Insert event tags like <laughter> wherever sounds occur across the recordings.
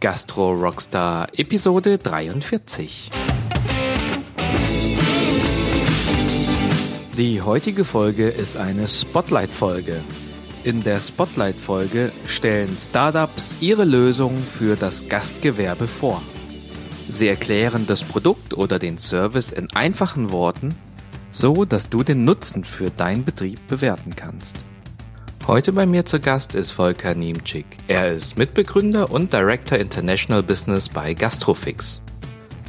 Gastro Rockstar Episode 43. Die heutige Folge ist eine Spotlight-Folge. In der Spotlight-Folge stellen Startups ihre Lösung für das Gastgewerbe vor. Sie erklären das Produkt oder den Service in einfachen Worten, so dass du den Nutzen für deinen Betrieb bewerten kannst. Heute bei mir zu Gast ist Volker Niemczyk. Er ist Mitbegründer und Director International Business bei Gastrofix.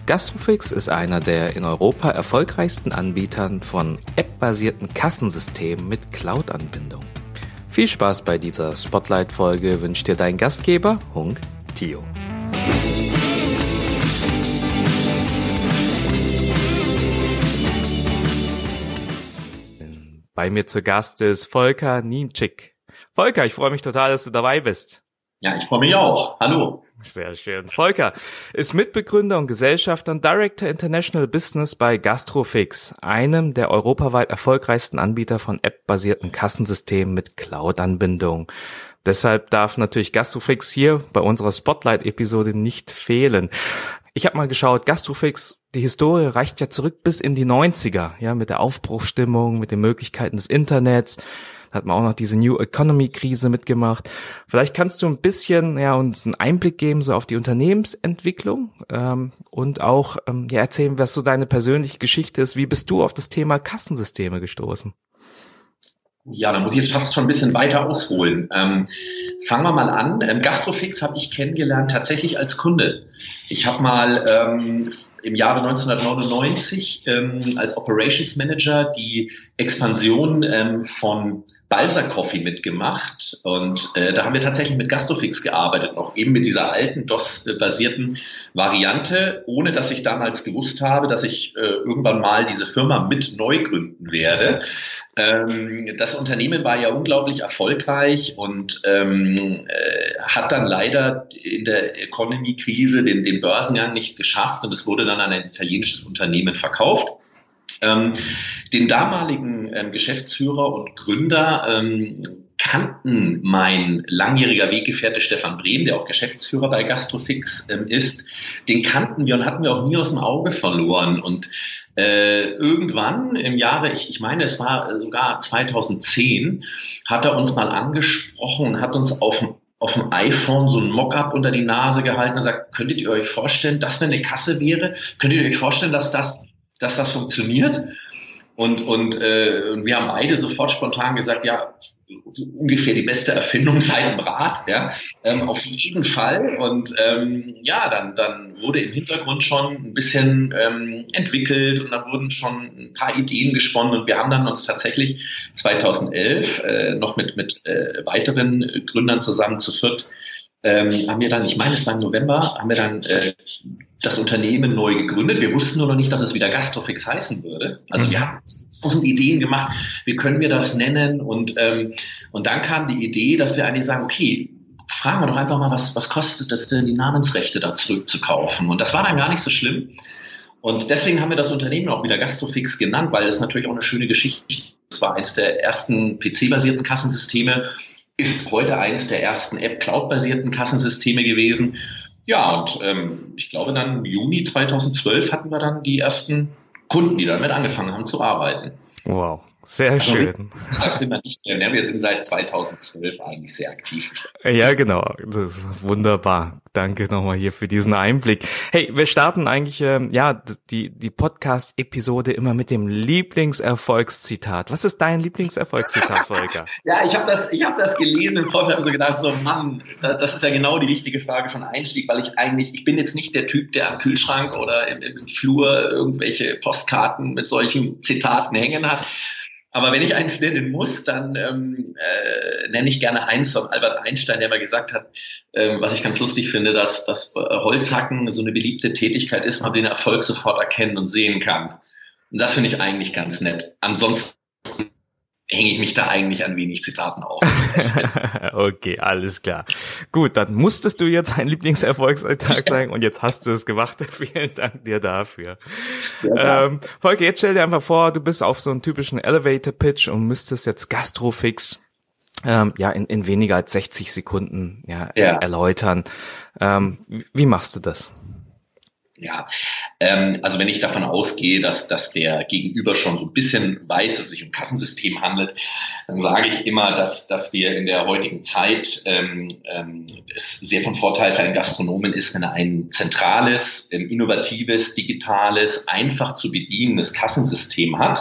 Gastrofix ist einer der in Europa erfolgreichsten Anbietern von App-basierten Kassensystemen mit Cloud-Anbindung. Viel Spaß bei dieser Spotlight-Folge wünscht dir dein Gastgeber, Hung Tio. Bei mir zu Gast ist Volker Niemczyk. Volker, ich freue mich total, dass du dabei bist. Ja, ich freue mich auch. Hallo. Sehr schön. Volker ist Mitbegründer und Gesellschafter und Director International Business bei Gastrofix, einem der europaweit erfolgreichsten Anbieter von App-basierten Kassensystemen mit Cloud-Anbindung. Deshalb darf natürlich Gastrofix hier bei unserer Spotlight-Episode nicht fehlen. Ich habe mal geschaut, Gastrofix die Historie reicht ja zurück bis in die 90er, ja, mit der Aufbruchstimmung, mit den Möglichkeiten des Internets. Da hat man auch noch diese New Economy Krise mitgemacht. Vielleicht kannst du ein bisschen ja, uns einen Einblick geben so auf die Unternehmensentwicklung ähm, und auch ähm, ja, erzählen, was so deine persönliche Geschichte ist. Wie bist du auf das Thema Kassensysteme gestoßen? Ja, da muss ich jetzt fast schon ein bisschen weiter ausholen. Ähm, fangen wir mal an. Ähm, Gastrofix habe ich kennengelernt tatsächlich als Kunde. Ich habe mal ähm, im Jahre 1999 ähm, als Operations Manager die Expansion ähm, von Balsa Coffee mitgemacht und äh, da haben wir tatsächlich mit Gastrofix gearbeitet, noch eben mit dieser alten DOS-basierten Variante, ohne dass ich damals gewusst habe, dass ich äh, irgendwann mal diese Firma mit neu gründen werde. Ähm, das Unternehmen war ja unglaublich erfolgreich und ähm, äh, hat dann leider in der Economy-Krise den, den Börsengang nicht geschafft und es wurde dann an ein italienisches Unternehmen verkauft. Ähm, den damaligen ähm, Geschäftsführer und Gründer ähm, kannten mein langjähriger Weggefährte Stefan Brehm, der auch Geschäftsführer bei Gastrofix ähm, ist, den kannten wir und hatten wir auch nie aus dem Auge verloren. Und äh, irgendwann im Jahre, ich, ich meine, es war sogar 2010, hat er uns mal angesprochen und hat uns auf auf dem iPhone so ein Mockup unter die Nase gehalten und sagt, könntet ihr euch vorstellen, dass wenn eine Kasse wäre, könntet ihr euch vorstellen, dass das dass das funktioniert. Und, und, äh, wir haben beide sofort spontan gesagt, ja, ungefähr die beste Erfindung <laughs> seit dem Rad, ja, ähm, auf jeden Fall. Und ähm, ja, dann, dann wurde im Hintergrund schon ein bisschen ähm, entwickelt und da wurden schon ein paar Ideen gesponnen und wir haben dann uns tatsächlich 2011 äh, noch mit, mit äh, weiteren Gründern zusammen zu viert ähm, haben wir dann, ich meine, es war im November, haben wir dann äh, das Unternehmen neu gegründet. Wir wussten nur noch nicht, dass es wieder Gastrofix heißen würde. Also mhm. wir haben tausend Ideen gemacht, wie können wir das nennen? Und, ähm, und dann kam die Idee, dass wir eigentlich sagen, okay, fragen wir doch einfach mal, was, was kostet es denn, die Namensrechte da zurückzukaufen? Und das war dann gar nicht so schlimm. Und deswegen haben wir das Unternehmen auch wieder Gastrofix genannt, weil es natürlich auch eine schöne Geschichte ist. Es war eines der ersten PC-basierten Kassensysteme, ist heute eines der ersten App-Cloud-basierten Kassensysteme gewesen. Ja, und ähm, ich glaube dann im Juni 2012 hatten wir dann die ersten Kunden, die damit angefangen haben zu arbeiten. Wow. Sehr also, schön. Sind wir nicht mehr. Wir sind seit 2012 eigentlich sehr aktiv. Ja, genau. Das ist wunderbar. Danke nochmal hier für diesen Einblick. Hey, wir starten eigentlich ähm, ja die die Podcast-Episode immer mit dem Lieblingserfolgszitat. Was ist dein Lieblingserfolgszitat, Volker? <laughs> ja, ich habe das ich habe das gelesen im Vorfeld habe so gedacht, so Mann, das ist ja genau die richtige Frage von Einstieg, weil ich eigentlich ich bin jetzt nicht der Typ, der am Kühlschrank oder im, im Flur irgendwelche Postkarten mit solchen Zitaten hängen hat aber wenn ich eins nennen muss, dann ähm, äh, nenne ich gerne eins von Albert Einstein, der mal gesagt hat, ähm, was ich ganz lustig finde, dass das äh, Holzhacken so eine beliebte Tätigkeit ist, man den Erfolg sofort erkennen und sehen kann. Und das finde ich eigentlich ganz nett. Ansonsten hänge ich mich da eigentlich an wenig Zitaten auf. <laughs> okay, alles klar. Gut, dann musstest du jetzt ein Lieblingserfolgstag sagen und jetzt hast du es gemacht. <laughs> Vielen Dank dir dafür. ähm, Volker, jetzt stell dir einfach vor, du bist auf so einem typischen Elevator Pitch und müsstest jetzt Gastrofix ähm, ja in, in weniger als 60 Sekunden ja, ja. erläutern. Ähm, wie machst du das? Ja, ähm, also wenn ich davon ausgehe, dass, dass der Gegenüber schon so ein bisschen weiß, dass es sich um Kassensystem handelt, dann sage ich immer, dass, dass wir in der heutigen Zeit ähm, ähm, es sehr von Vorteil für einen Gastronomen ist, wenn er ein zentrales, ähm, innovatives, digitales, einfach zu bedienendes Kassensystem hat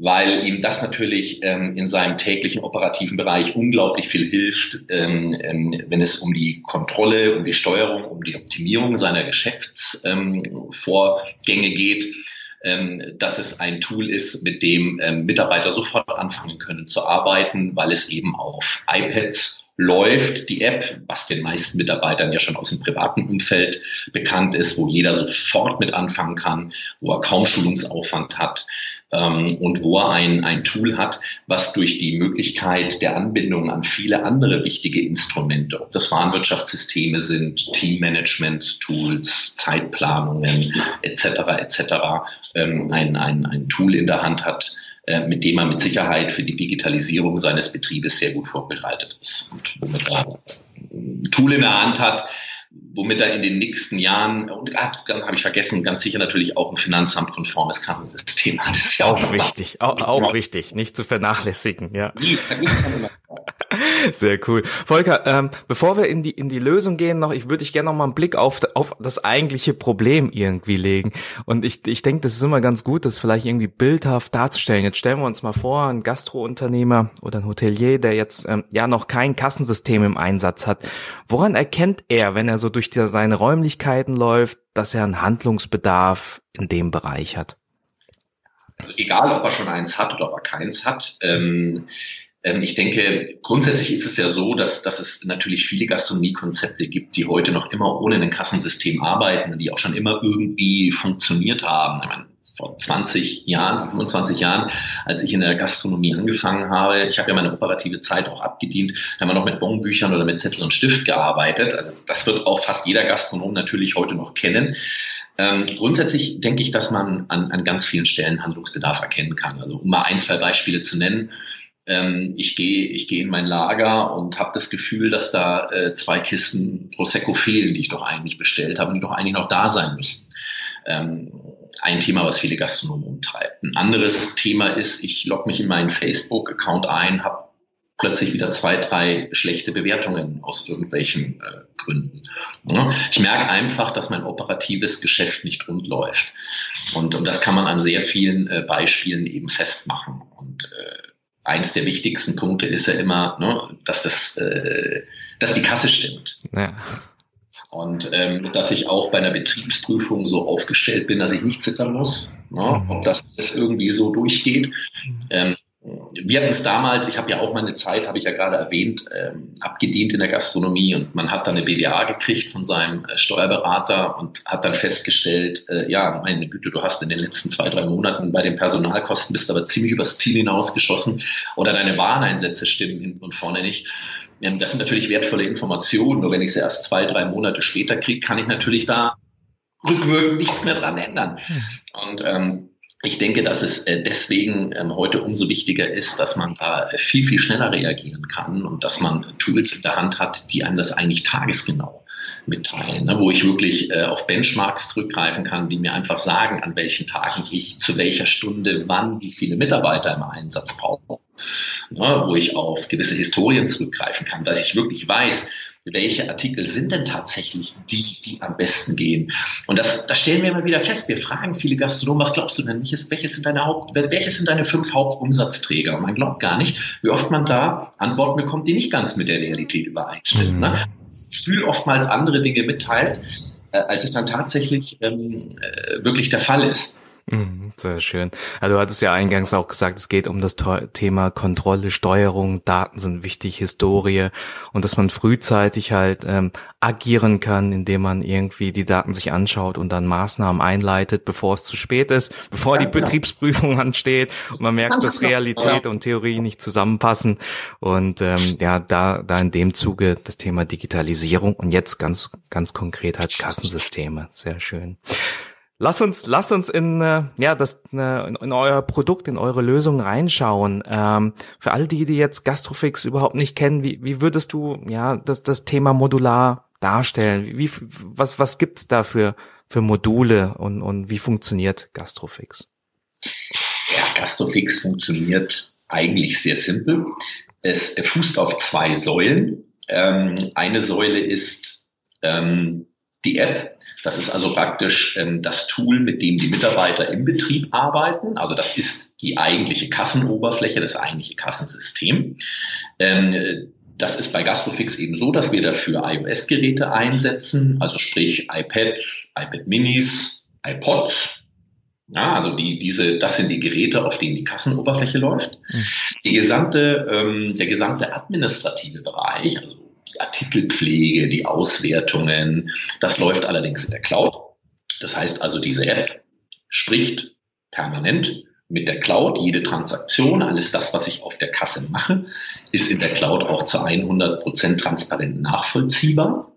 weil ihm das natürlich ähm, in seinem täglichen operativen Bereich unglaublich viel hilft, ähm, ähm, wenn es um die Kontrolle, um die Steuerung, um die Optimierung seiner Geschäftsvorgänge ähm, geht. Ähm, dass es ein Tool ist, mit dem ähm, Mitarbeiter sofort anfangen können zu arbeiten, weil es eben auf iPads läuft, die App, was den meisten Mitarbeitern ja schon aus dem privaten Umfeld bekannt ist, wo jeder sofort mit anfangen kann, wo er kaum Schulungsaufwand hat ähm, und wo er ein, ein Tool hat, was durch die Möglichkeit der Anbindung an viele andere wichtige Instrumente, ob das Warenwirtschaftssysteme sind, Teammanagement-Tools, Zeitplanungen etc. etc. Ähm, ein, ein, ein Tool in der Hand hat, äh, mit dem man mit Sicherheit für die Digitalisierung seines Betriebes sehr gut vorbereitet ist und womit er ein Tool in der Hand hat, womit er in den nächsten Jahren, und ah, dann habe ich vergessen, ganz sicher natürlich auch ein finanzamtkonformes Kassensystem hat. Das ist ja auch, auch wichtig, auch, auch wichtig, nicht zu vernachlässigen, ja. Sehr cool. Volker, ähm, bevor wir in die, in die Lösung gehen noch, ich würde dich gerne noch mal einen Blick auf, auf das eigentliche Problem irgendwie legen. Und ich, ich denke, das ist immer ganz gut, das vielleicht irgendwie bildhaft darzustellen. Jetzt stellen wir uns mal vor, ein Gastrounternehmer oder ein Hotelier, der jetzt ähm, ja noch kein Kassensystem im Einsatz hat. Woran erkennt er, wenn er so durch die, seine Räumlichkeiten läuft, dass er einen Handlungsbedarf in dem Bereich hat? Also egal, ob er schon eins hat oder ob er keins hat. Ähm, ich denke, grundsätzlich ist es ja so, dass, dass es natürlich viele Gastronomiekonzepte gibt, die heute noch immer ohne ein Kassensystem arbeiten und die auch schon immer irgendwie funktioniert haben. Ich meine, vor 20 Jahren, 25 Jahren, als ich in der Gastronomie angefangen habe, ich habe ja meine operative Zeit auch abgedient, da haben wir noch mit Bonbüchern oder mit Zettel und Stift gearbeitet. Also das wird auch fast jeder Gastronom natürlich heute noch kennen. Ähm, grundsätzlich denke ich, dass man an, an ganz vielen Stellen Handlungsbedarf erkennen kann. Also um mal ein, zwei Beispiele zu nennen ähm, ich gehe ich gehe in mein Lager und habe das Gefühl, dass da äh, zwei Kisten Prosecco fehlen, die ich doch eigentlich bestellt habe die doch eigentlich noch da sein müssten. Ähm, ein Thema, was viele Gastronomen umtreibt. Ein anderes Thema ist, ich logge mich in meinen Facebook-Account ein, habe plötzlich wieder zwei, drei schlechte Bewertungen aus irgendwelchen äh, Gründen. Ja, ich merke einfach, dass mein operatives Geschäft nicht rund läuft. Und, und das kann man an sehr vielen äh, Beispielen eben festmachen. Und äh, eins der wichtigsten Punkte ist ja immer, ne, dass das, äh, dass die Kasse stimmt. Ja. Und ähm, dass ich auch bei einer Betriebsprüfung so aufgestellt bin, dass ich nicht zittern muss, ne, mhm. ob das irgendwie so durchgeht. Mhm. Ähm, wir hatten es damals, ich habe ja auch meine Zeit, habe ich ja gerade erwähnt, ähm, abgedient in der Gastronomie und man hat dann eine BWA gekriegt von seinem äh, Steuerberater und hat dann festgestellt, äh, ja, meine Güte, du hast in den letzten zwei, drei Monaten bei den Personalkosten bist aber ziemlich übers Ziel hinausgeschossen oder deine Wareneinsätze stimmen hinten und vorne nicht. Ähm, das sind natürlich wertvolle Informationen, nur wenn ich sie erst zwei, drei Monate später kriege, kann ich natürlich da rückwirkend nichts mehr dran ändern. Hm. Und ähm, ich denke, dass es äh, deswegen ähm, heute umso wichtiger ist, dass man da viel, viel schneller reagieren kann und dass man Tools in der Hand hat, die einem das eigentlich tagesgenau mitteilen, ne, wo ich wirklich äh, auf Benchmarks zurückgreifen kann, die mir einfach sagen, an welchen Tagen ich zu welcher Stunde wann wie viele Mitarbeiter im Einsatz brauche, ne, wo ich auf gewisse Historien zurückgreifen kann, dass ich wirklich weiß, welche Artikel sind denn tatsächlich die, die am besten gehen? Und das, das stellen wir immer wieder fest. Wir fragen viele Gastronomen, was glaubst du denn? Welches, welches sind deine Haupt, welches sind deine fünf Hauptumsatzträger? Und man glaubt gar nicht, wie oft man da Antworten bekommt, die nicht ganz mit der Realität übereinstimmen. Mhm. Ne? Das Gefühl oftmals andere Dinge mitteilt, äh, als es dann tatsächlich ähm, äh, wirklich der Fall ist. Mhm, sehr schön. Also du hattest ja eingangs auch gesagt, es geht um das Thema Kontrolle, Steuerung, Daten sind wichtig, Historie und dass man frühzeitig halt ähm, agieren kann, indem man irgendwie die Daten sich anschaut und dann Maßnahmen einleitet, bevor es zu spät ist, bevor Ganz die genau. Betriebsprüfung <laughs> ansteht und man merkt, dass genau. Realität ja. und Theorie nicht zusammenpassen und ähm, ja, da, da in dem Zuge das Thema Digitalisierung und jetzt ganz, ganz konkret halt Kassensysteme. Sehr schön. Lass uns, lass uns in äh, ja das äh, in, in euer Produkt, in eure Lösung reinschauen. Ähm, für all die, die jetzt Gastrofix überhaupt nicht kennen, wie, wie würdest du ja das das Thema modular darstellen? Wie, was was gibt's da für für Module und und wie funktioniert Gastrofix? Ja, Gastrofix funktioniert eigentlich sehr simpel. Es fußt auf zwei Säulen. Ähm, eine Säule ist ähm, die App. Das ist also praktisch ähm, das Tool, mit dem die Mitarbeiter im Betrieb arbeiten. Also das ist die eigentliche Kassenoberfläche, das eigentliche Kassensystem. Ähm, das ist bei Gastrofix eben so, dass wir dafür iOS-Geräte einsetzen, also sprich iPads, iPad Minis, iPods. Ja, also die, diese, das sind die Geräte, auf denen die Kassenoberfläche läuft. Mhm. Die gesamte, ähm, der gesamte administrative Bereich, also Artikelpflege, die Auswertungen. Das läuft allerdings in der Cloud. Das heißt also, diese App spricht permanent mit der Cloud. Jede Transaktion, alles das, was ich auf der Kasse mache, ist in der Cloud auch zu 100 Prozent transparent nachvollziehbar.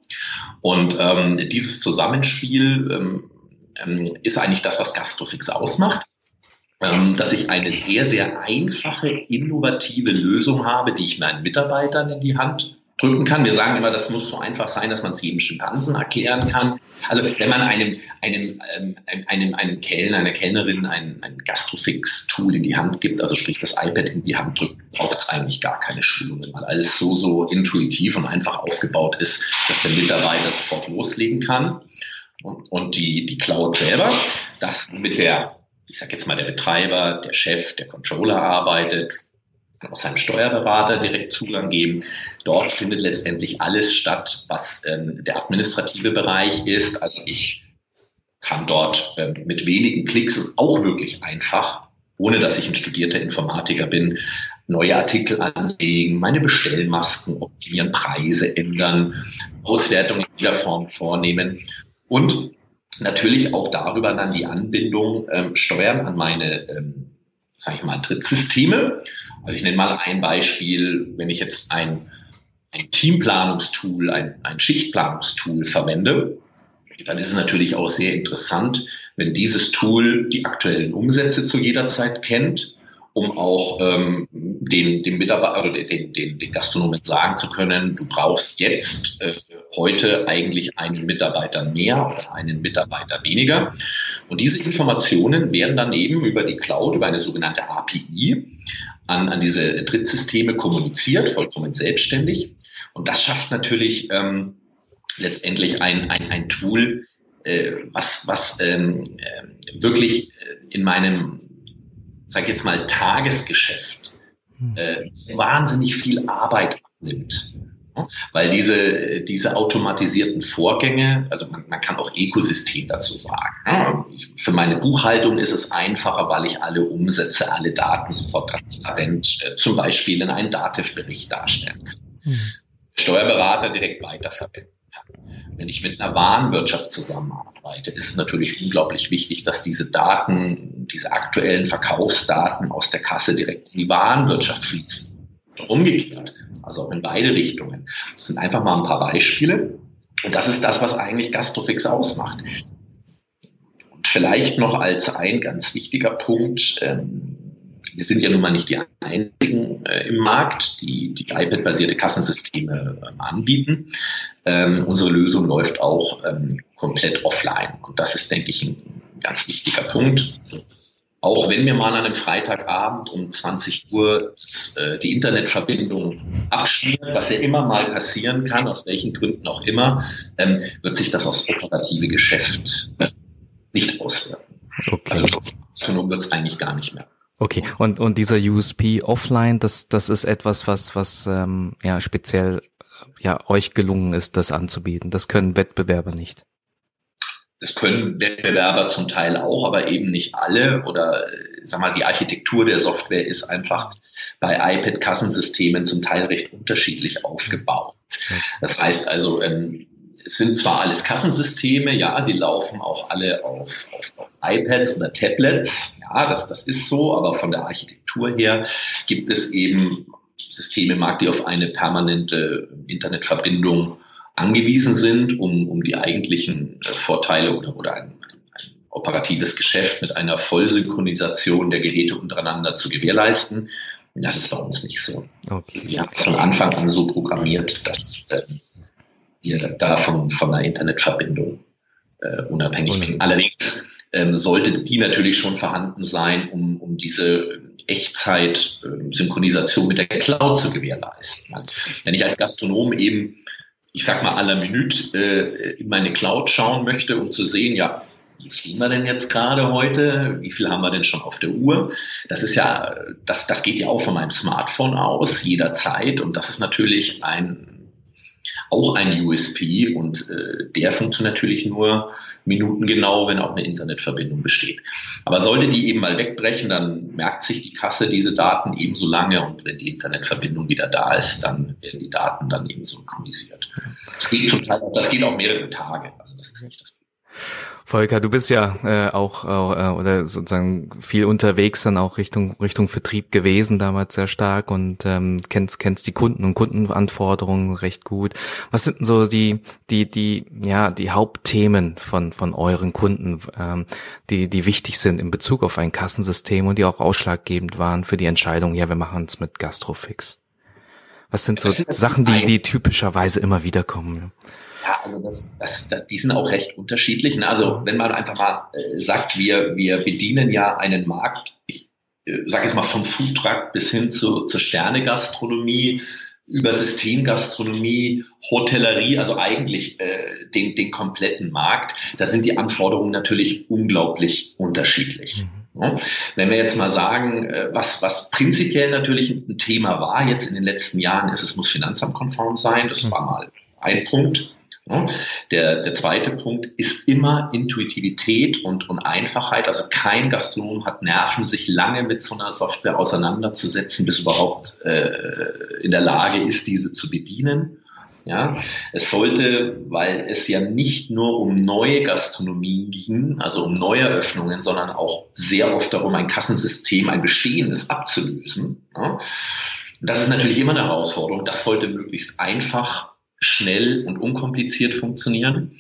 Und ähm, dieses Zusammenspiel ähm, ähm, ist eigentlich das, was Gastrofix ausmacht ähm, dass ich eine sehr, sehr einfache, innovative Lösung habe, die ich meinen Mitarbeitern in die Hand drücken kann. Wir sagen immer, das muss so einfach sein, dass man es jedem Schimpansen erklären kann. Also wenn man einem, einem, ähm, einem, einem Kellner, einer Kellnerin ein, ein Gastrofix-Tool in die Hand gibt, also sprich das iPad in die Hand drückt, braucht es eigentlich gar keine Schulungen, weil alles so, so intuitiv und einfach aufgebaut ist, dass der Mitarbeiter sofort loslegen kann. Und, und die, die Cloud selber, das mit der, ich sage jetzt mal, der Betreiber, der Chef, der Controller arbeitet, auch seinem Steuerberater direkt Zugang geben. Dort findet letztendlich alles statt, was ähm, der administrative Bereich ist. Also ich kann dort ähm, mit wenigen Klicks und auch wirklich einfach, ohne dass ich ein studierter Informatiker bin, neue Artikel anlegen, meine Bestellmasken optimieren, Preise ändern, Auswertungen in jeder Form vornehmen und natürlich auch darüber dann die Anbindung ähm, steuern an meine ähm, sage ich mal, Drittsysteme. Also ich nenne mal ein Beispiel, wenn ich jetzt ein, ein Teamplanungstool, ein, ein Schichtplanungstool verwende, dann ist es natürlich auch sehr interessant, wenn dieses Tool die aktuellen Umsätze zu jeder Zeit kennt um auch ähm, den, den Mitarbeiter oder den, den, den Gastronomen sagen zu können, du brauchst jetzt äh, heute eigentlich einen Mitarbeiter mehr oder einen Mitarbeiter weniger. Und diese Informationen werden dann eben über die Cloud, über eine sogenannte API an, an diese Drittsysteme kommuniziert, vollkommen selbstständig. Und das schafft natürlich ähm, letztendlich ein, ein, ein Tool, äh, was, was ähm, äh, wirklich in meinem sag jetzt mal, Tagesgeschäft hm. äh, wahnsinnig viel Arbeit abnimmt. Weil diese, diese automatisierten Vorgänge, also man, man kann auch Ökosystem dazu sagen. Für meine Buchhaltung ist es einfacher, weil ich alle Umsätze, alle Daten sofort transparent, äh, zum Beispiel in einen Dativ-Bericht darstellen kann. Mhm. Steuerberater direkt weiterverwenden wenn ich mit einer Warenwirtschaft zusammenarbeite, ist es natürlich unglaublich wichtig, dass diese Daten, diese aktuellen Verkaufsdaten aus der Kasse direkt in die Warenwirtschaft fließen. Umgekehrt, also auch in beide Richtungen. Das sind einfach mal ein paar Beispiele. Und das ist das, was eigentlich Gastrofix ausmacht. Und vielleicht noch als ein ganz wichtiger Punkt, ähm, wir sind ja nun mal nicht die einzigen äh, im Markt, die, die iPad-basierte Kassensysteme ähm, anbieten. Ähm, unsere Lösung läuft auch ähm, komplett offline. Und das ist, denke ich, ein ganz wichtiger Punkt. Also, auch wenn mir mal an einem Freitagabend um 20 Uhr das, äh, die Internetverbindung abschmiert, was ja immer mal passieren kann, aus welchen Gründen auch immer, ähm, wird sich das aufs operative Geschäft äh, nicht auswirken. Okay. Also so wird es eigentlich gar nicht mehr. Okay, und, und dieser USP offline, das, das ist etwas, was, was ähm, ja speziell ja euch gelungen ist, das anzubieten. Das können Wettbewerber nicht. Das können Wettbewerber zum Teil auch, aber eben nicht alle. Oder sag mal, die Architektur der Software ist einfach bei iPad-Kassensystemen zum Teil recht unterschiedlich aufgebaut. Das heißt also, ähm, es sind zwar alles Kassensysteme, ja, sie laufen auch alle auf, auf, auf iPads oder Tablets, ja, das, das ist so, aber von der Architektur her gibt es eben Systeme im Markt, die auf eine permanente Internetverbindung angewiesen sind, um, um die eigentlichen äh, Vorteile oder, oder ein, ein operatives Geschäft mit einer Vollsynchronisation der Geräte untereinander zu gewährleisten. Das ist bei uns nicht so. Okay. Wir haben von Anfang an so programmiert, dass äh, wir davon von einer Internetverbindung äh, unabhängig bin. Allerdings ähm, sollte die natürlich schon vorhanden sein, um, um diese Echtzeit-Synchronisation mit der Cloud zu gewährleisten. Wenn ich als Gastronom eben, ich sag mal, aller Minute äh, in meine Cloud schauen möchte, um zu sehen, ja, wie stehen wir denn jetzt gerade heute? Wie viel haben wir denn schon auf der Uhr? Das ist ja, das, das geht ja auch von meinem Smartphone aus jederzeit und das ist natürlich ein auch ein USP und äh, der funktioniert natürlich nur minutengenau, wenn auch eine Internetverbindung besteht. Aber sollte die eben mal wegbrechen, dann merkt sich die Kasse diese Daten ebenso lange und wenn die Internetverbindung wieder da ist, dann werden die Daten dann eben synchronisiert. Das geht Teil, das geht auch mehrere Tage. Also das ist nicht das Volker, du bist ja äh, auch äh, oder sozusagen viel unterwegs dann auch Richtung Richtung Vertrieb gewesen damals sehr stark und ähm, kennst kennst die Kunden und Kundenanforderungen recht gut. Was sind denn so die die die ja die Hauptthemen von von euren Kunden, ähm, die die wichtig sind in Bezug auf ein Kassensystem und die auch ausschlaggebend waren für die Entscheidung, ja wir machen es mit Gastrofix. Was sind so Sachen, die die typischerweise immer wieder kommen? Ja, also das, das, das, die sind auch recht unterschiedlich. Ne? Also wenn man einfach mal äh, sagt, wir, wir bedienen ja einen Markt, ich äh, sage jetzt mal vom Foodtruck bis hin zu, zur Sternegastronomie, über Systemgastronomie, Hotellerie, also eigentlich äh, den, den kompletten Markt, da sind die Anforderungen natürlich unglaublich unterschiedlich. Mhm. Ja? Wenn wir jetzt mal sagen, äh, was, was prinzipiell natürlich ein Thema war jetzt in den letzten Jahren, ist, es muss finanzamtkonform sein. Das mhm. war mal ein Punkt. Der, der zweite Punkt ist immer Intuitivität und, und Einfachheit. Also kein Gastronom hat Nerven, sich lange mit so einer Software auseinanderzusetzen, bis überhaupt äh, in der Lage ist, diese zu bedienen. Ja, es sollte, weil es ja nicht nur um neue Gastronomien ging, also um neue Öffnungen, sondern auch sehr oft darum, ein Kassensystem, ein bestehendes abzulösen. Ja. das ist natürlich immer eine Herausforderung. Das sollte möglichst einfach schnell und unkompliziert funktionieren.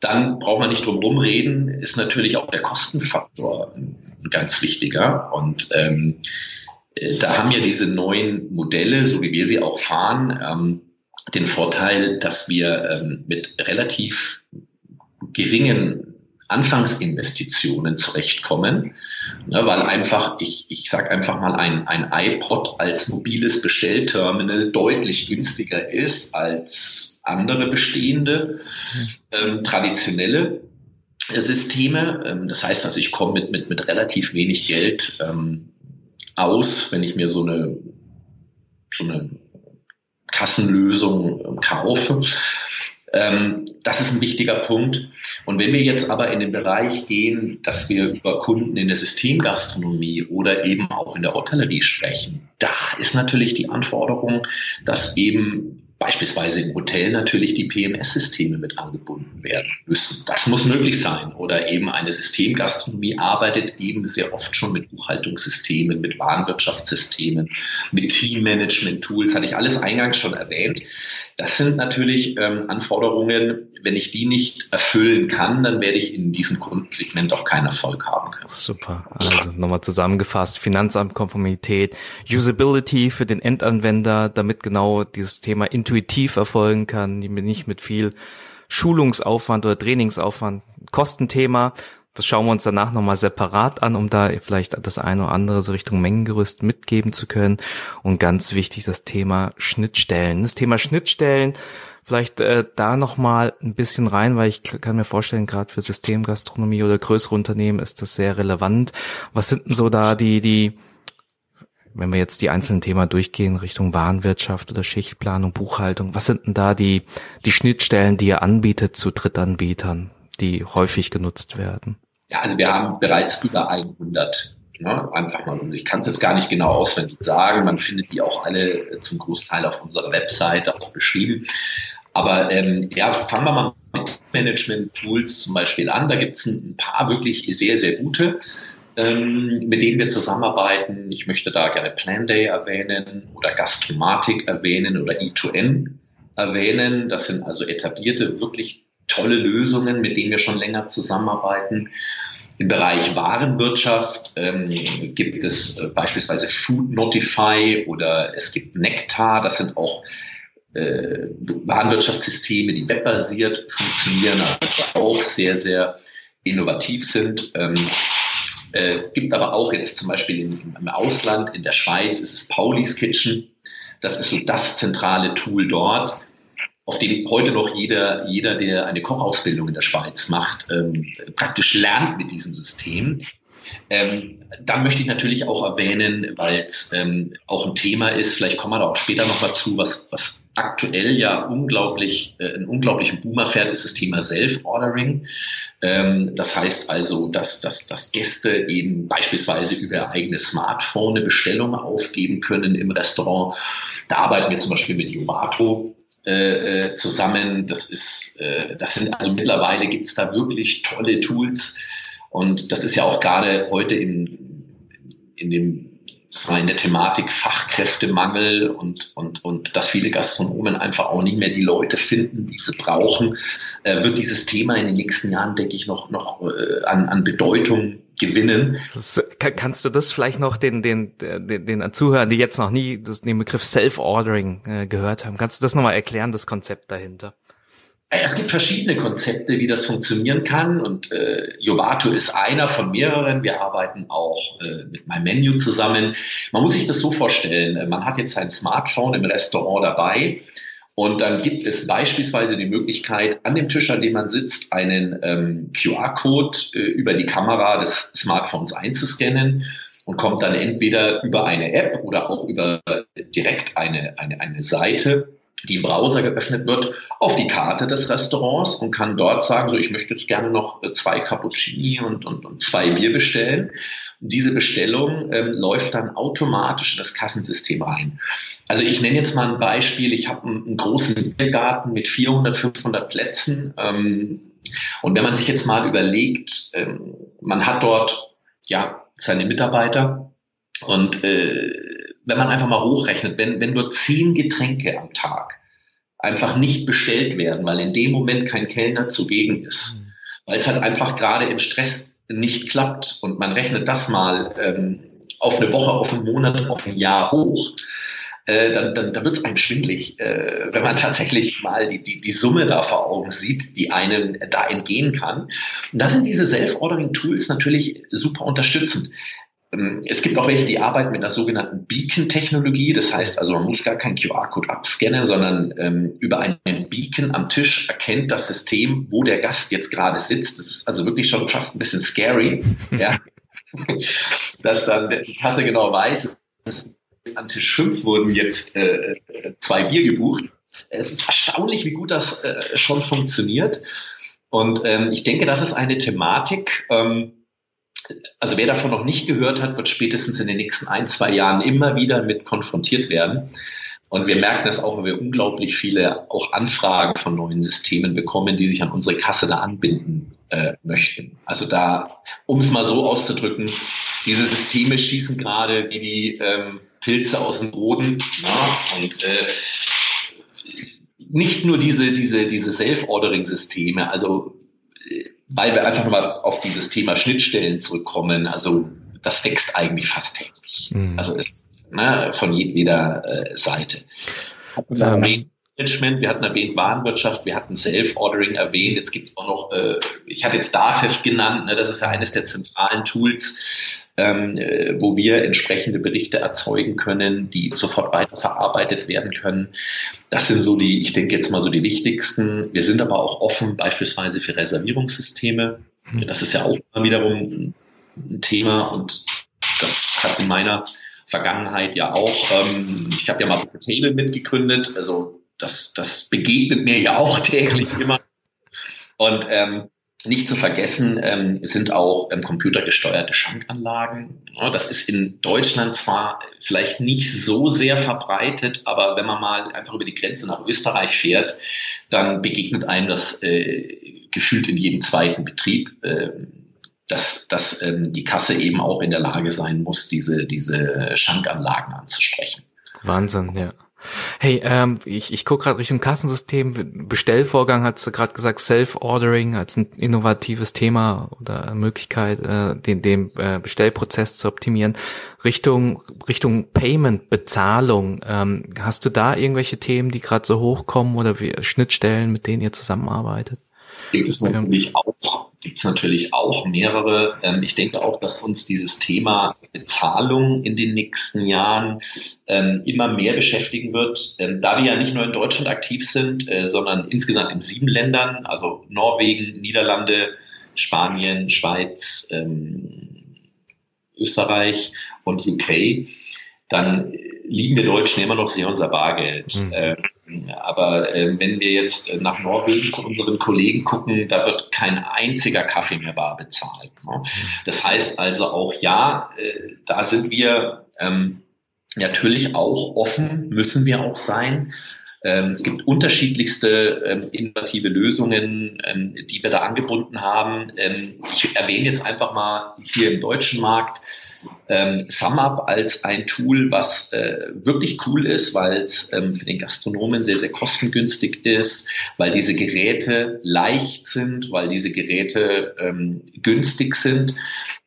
Dann braucht man nicht drum herum reden, ist natürlich auch der Kostenfaktor ein ganz wichtiger. Und ähm, äh, da haben ja diese neuen Modelle, so wie wir sie auch fahren, ähm, den Vorteil, dass wir ähm, mit relativ geringen Anfangsinvestitionen zurechtkommen, ne, weil einfach, ich, ich sage einfach mal, ein, ein iPod als mobiles Bestellterminal deutlich günstiger ist als andere bestehende ähm, traditionelle Systeme. Ähm, das heißt also, ich komme mit, mit, mit relativ wenig Geld ähm, aus, wenn ich mir so eine, so eine Kassenlösung ähm, kaufe. Ähm, das ist ein wichtiger Punkt. Und wenn wir jetzt aber in den Bereich gehen, dass wir über Kunden in der Systemgastronomie oder eben auch in der Hotellerie sprechen, da ist natürlich die Anforderung, dass eben beispielsweise im Hotel natürlich die PMS-Systeme mit angebunden werden müssen. Das muss möglich sein. Oder eben eine Systemgastronomie arbeitet eben sehr oft schon mit Buchhaltungssystemen, mit Warenwirtschaftssystemen, mit Teammanagement-Tools, hatte ich alles eingangs schon erwähnt. Das sind natürlich ähm, Anforderungen, wenn ich die nicht erfüllen kann, dann werde ich in diesem Kundensegment auch keinen Erfolg haben können. Super. Also nochmal zusammengefasst, Finanzamtkonformität, Usability für den Endanwender, damit genau dieses Thema intuitiv erfolgen kann, nicht mit viel Schulungsaufwand oder Trainingsaufwand, Kostenthema, das schauen wir uns danach nochmal separat an, um da vielleicht das eine oder andere so Richtung Mengengerüst mitgeben zu können. Und ganz wichtig das Thema Schnittstellen. Das Thema Schnittstellen, vielleicht äh, da nochmal ein bisschen rein, weil ich kann mir vorstellen, gerade für Systemgastronomie oder größere Unternehmen ist das sehr relevant. Was sind denn so da die, die, wenn wir jetzt die einzelnen Themen durchgehen, Richtung Warenwirtschaft oder Schichtplanung, Buchhaltung, was sind denn da die, die Schnittstellen, die ihr anbietet zu Drittanbietern, die häufig genutzt werden? Ja, also wir haben bereits über 100 Ne, einfach mal, ich kann es jetzt gar nicht genau auswendig sagen, man findet die auch alle zum Großteil auf unserer Webseite auch beschrieben. Aber ähm, ja, fangen wir mal mit Management-Tools zum Beispiel an. Da gibt es ein paar wirklich sehr, sehr gute, ähm, mit denen wir zusammenarbeiten. Ich möchte da gerne Planday erwähnen oder Gastromatik erwähnen oder E2N erwähnen. Das sind also etablierte, wirklich tolle Lösungen, mit denen wir schon länger zusammenarbeiten. Im Bereich Warenwirtschaft ähm, gibt es äh, beispielsweise Food Notify oder es gibt Nectar. Das sind auch äh, Warenwirtschaftssysteme, die webbasiert funktionieren, also auch sehr, sehr innovativ sind. Ähm, äh, gibt aber auch jetzt zum Beispiel in, im Ausland, in der Schweiz, ist es Pauli's Kitchen. Das ist so das zentrale Tool dort, auf dem heute noch jeder, jeder, der eine Kochausbildung in der Schweiz macht, ähm, praktisch lernt mit diesem System. Ähm, dann möchte ich natürlich auch erwähnen, weil es ähm, auch ein Thema ist, vielleicht kommen wir da auch später noch mal zu, was, was aktuell ja unglaublich, äh, einen unglaublichen Boomer fährt, ist das Thema Self-Ordering. Ähm, das heißt also, dass, dass, dass Gäste eben beispielsweise über ihr eigenes Smartphone eine Bestellung aufgeben können im Restaurant. Da arbeiten wir zum Beispiel mit Jovato äh, äh, zusammen. Das ist, äh, das sind also mittlerweile gibt es da wirklich tolle Tools. Und das ist ja auch gerade heute in, in dem war in der Thematik Fachkräftemangel und, und, und dass viele Gastronomen einfach auch nicht mehr die Leute finden, die sie brauchen, äh, wird dieses Thema in den nächsten Jahren, denke ich, noch, noch äh, an, an Bedeutung gewinnen. Das, kannst du das vielleicht noch den, den, den, den Zuhörern, die jetzt noch nie das, den Begriff Self-Ordering äh, gehört haben, kannst du das nochmal erklären, das Konzept dahinter? Es gibt verschiedene Konzepte, wie das funktionieren kann und äh, Jovato ist einer von mehreren. Wir arbeiten auch äh, mit meinem Menü zusammen. Man muss sich das so vorstellen, äh, man hat jetzt sein Smartphone im Restaurant dabei und dann gibt es beispielsweise die Möglichkeit, an dem Tisch, an dem man sitzt, einen ähm, QR-Code äh, über die Kamera des Smartphones einzuscannen und kommt dann entweder über eine App oder auch über direkt eine, eine, eine Seite die im Browser geöffnet wird, auf die Karte des Restaurants und kann dort sagen, so ich möchte jetzt gerne noch äh, zwei Cappuccini und, und, und zwei Bier bestellen. Und diese Bestellung ähm, läuft dann automatisch in das Kassensystem rein. Also ich nenne jetzt mal ein Beispiel. Ich habe einen, einen, großen Biergarten mit 400, 500 Plätzen. Ähm, und wenn man sich jetzt mal überlegt, ähm, man hat dort ja seine Mitarbeiter und äh, wenn man einfach mal hochrechnet, wenn, wenn nur zehn Getränke am Tag einfach nicht bestellt werden, weil in dem Moment kein Kellner zugegen ist, mhm. weil es halt einfach gerade im Stress nicht klappt und man rechnet das mal ähm, auf eine Woche, auf einen Monat, auf ein Jahr hoch, äh, dann, dann, dann wird es einem schwindlig, äh, wenn man <laughs> tatsächlich mal die, die, die Summe da vor Augen sieht, die einem da entgehen kann. Und da sind diese Self-Ordering-Tools natürlich super unterstützend. Ähm, es gibt auch welche, die arbeiten mit einer sogenannten Beacon-Technologie. Das heißt also, man muss gar keinen QR-Code abscannen, sondern ähm, über einen Beacon am Tisch erkennt das System, wo der Gast jetzt gerade sitzt. Das ist also wirklich schon fast ein bisschen scary, <laughs> ja. dass dann die Kasse genau weiß, an Tisch 5 wurden jetzt äh, zwei Bier gebucht. Es ist erstaunlich, wie gut das äh, schon funktioniert. Und ähm, ich denke, das ist eine Thematik, ähm, also wer davon noch nicht gehört hat, wird spätestens in den nächsten ein, zwei Jahren immer wieder mit konfrontiert werden. Und wir merken das auch, weil wir unglaublich viele auch Anfragen von neuen Systemen bekommen, die sich an unsere Kasse da anbinden äh, möchten. Also da, um es mal so auszudrücken, diese Systeme schießen gerade wie die ähm, Pilze aus dem Boden. Ja, und äh, nicht nur diese, diese, diese Self-Ordering-Systeme, also weil wir einfach nochmal auf dieses Thema Schnittstellen zurückkommen. Also das wächst eigentlich fast täglich. Mhm. Also ist ne, von jeder äh, Seite. Ähm. Management, wir hatten erwähnt Warenwirtschaft, wir hatten Self-Ordering erwähnt, jetzt gibt's auch noch, äh, ich hatte jetzt Datev genannt, ne, das ist ja eines der zentralen Tools, ähm, äh, wo wir entsprechende Berichte erzeugen können, die sofort weiterverarbeitet werden können. Das sind so die, ich denke jetzt mal so die wichtigsten. Wir sind aber auch offen beispielsweise für Reservierungssysteme. Mhm. Das ist ja auch immer wiederum ein Thema und das hat in meiner Vergangenheit ja auch, ähm, ich habe ja mal Table mitgegründet, also das, das begegnet mir ja auch täglich immer. Und ähm, nicht zu vergessen ähm, sind auch ähm, computergesteuerte Schankanlagen. Ja, das ist in Deutschland zwar vielleicht nicht so sehr verbreitet, aber wenn man mal einfach über die Grenze nach Österreich fährt, dann begegnet einem das äh, gefühlt in jedem zweiten Betrieb, äh, dass, dass ähm, die Kasse eben auch in der Lage sein muss, diese, diese Schankanlagen anzusprechen. Wahnsinn, ja. Hey, ähm, ich, ich gucke gerade Richtung Kassensystem. Bestellvorgang hast du gerade gesagt, Self-Ordering als ein innovatives Thema oder Möglichkeit, äh, den, den äh, Bestellprozess zu optimieren. Richtung Richtung Payment, Bezahlung. Ähm, hast du da irgendwelche Themen, die gerade so hochkommen oder wie, Schnittstellen, mit denen ihr zusammenarbeitet? Gibt es natürlich auch, gibt es natürlich auch mehrere. Ähm, ich denke auch, dass uns dieses Thema Bezahlung in den nächsten Jahren ähm, immer mehr beschäftigen wird, ähm, da wir ja nicht nur in Deutschland aktiv sind, äh, sondern insgesamt in sieben Ländern, also Norwegen, Niederlande, Spanien, Schweiz, Österreich und UK, dann lieben wir Deutschen immer noch sehr unser Bargeld. Mhm. Aber äh, wenn wir jetzt nach Norwegen zu unseren Kollegen gucken, da wird kein einziger Kaffee mehr bar bezahlt. Ne? Das heißt also auch, ja, äh, da sind wir ähm, natürlich auch offen, müssen wir auch sein. Ähm, es gibt unterschiedlichste ähm, innovative Lösungen, ähm, die wir da angebunden haben. Ähm, ich erwähne jetzt einfach mal hier im deutschen Markt ähm, SumUp als ein Tool, was äh, wirklich cool ist, weil es ähm, für den Gastronomen sehr, sehr kostengünstig ist, weil diese Geräte leicht sind, weil diese Geräte ähm, günstig sind.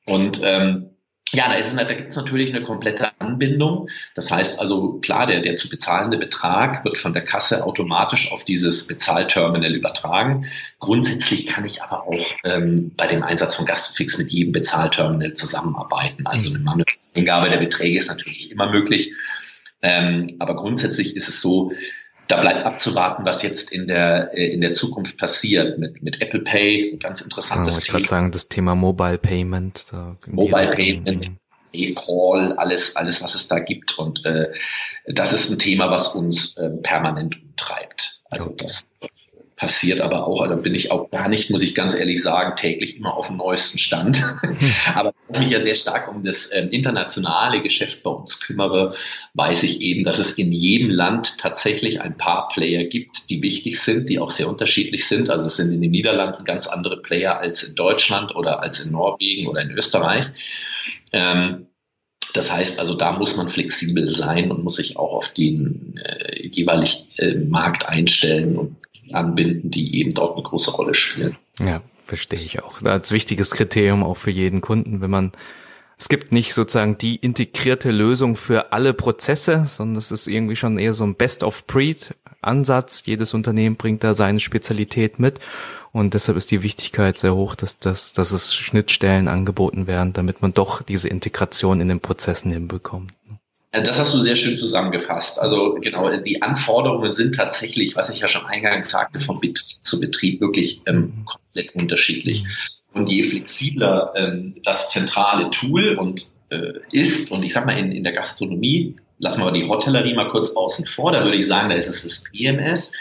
Und ähm, ja, da ist es, da gibt es natürlich eine komplette Anbindung. Das heißt also, klar, der, der zu bezahlende Betrag wird von der Kasse automatisch auf dieses Bezahlterminal übertragen. Grundsätzlich kann ich aber auch ähm, bei dem Einsatz von Gastfix mit jedem Bezahlterminal zusammenarbeiten. Also eine manuelle Angabe der Beträge ist natürlich immer möglich. Ähm, aber grundsätzlich ist es so, da bleibt abzuwarten, was jetzt in der äh, in der Zukunft passiert mit mit Apple Pay, ein ganz interessantes ja, ich Thema. Ich sagen, das Thema Mobile Payment. Mobile Payment, PayPal, alles alles was es da gibt und äh, das ist ein Thema, was uns äh, permanent umtreibt. Also okay. das passiert aber auch, also bin ich auch gar nicht, muss ich ganz ehrlich sagen, täglich immer auf dem neuesten Stand. aber ich mich ja sehr stark um das ähm, internationale Geschäft bei uns kümmere, weiß ich eben, dass es in jedem Land tatsächlich ein paar Player gibt, die wichtig sind, die auch sehr unterschiedlich sind. Also es sind in den Niederlanden ganz andere Player als in Deutschland oder als in Norwegen oder in Österreich. Ähm, das heißt also, da muss man flexibel sein und muss sich auch auf den äh, jeweiligen äh, Markt einstellen und anbinden, die eben dort eine große Rolle spielen. Ja, verstehe ich auch. Als wichtiges Kriterium auch für jeden Kunden, wenn man es gibt nicht sozusagen die integrierte Lösung für alle Prozesse, sondern es ist irgendwie schon eher so ein Best-of-Breed-Ansatz. Jedes Unternehmen bringt da seine Spezialität mit und deshalb ist die Wichtigkeit sehr hoch, dass, dass, dass es Schnittstellen angeboten werden, damit man doch diese Integration in den Prozessen hinbekommt. Äh, das hast du sehr schön zusammengefasst. Also genau, die Anforderungen sind tatsächlich, was ich ja schon eingangs sagte, von Betrieb zu Betrieb wirklich ähm, mhm. komplett unterschiedlich. Mhm. Und je flexibler ähm, das zentrale Tool und äh, ist, und ich sag mal in, in der Gastronomie, lassen wir die Hotellerie mal kurz außen vor, da würde ich sagen, da ist es das EMS.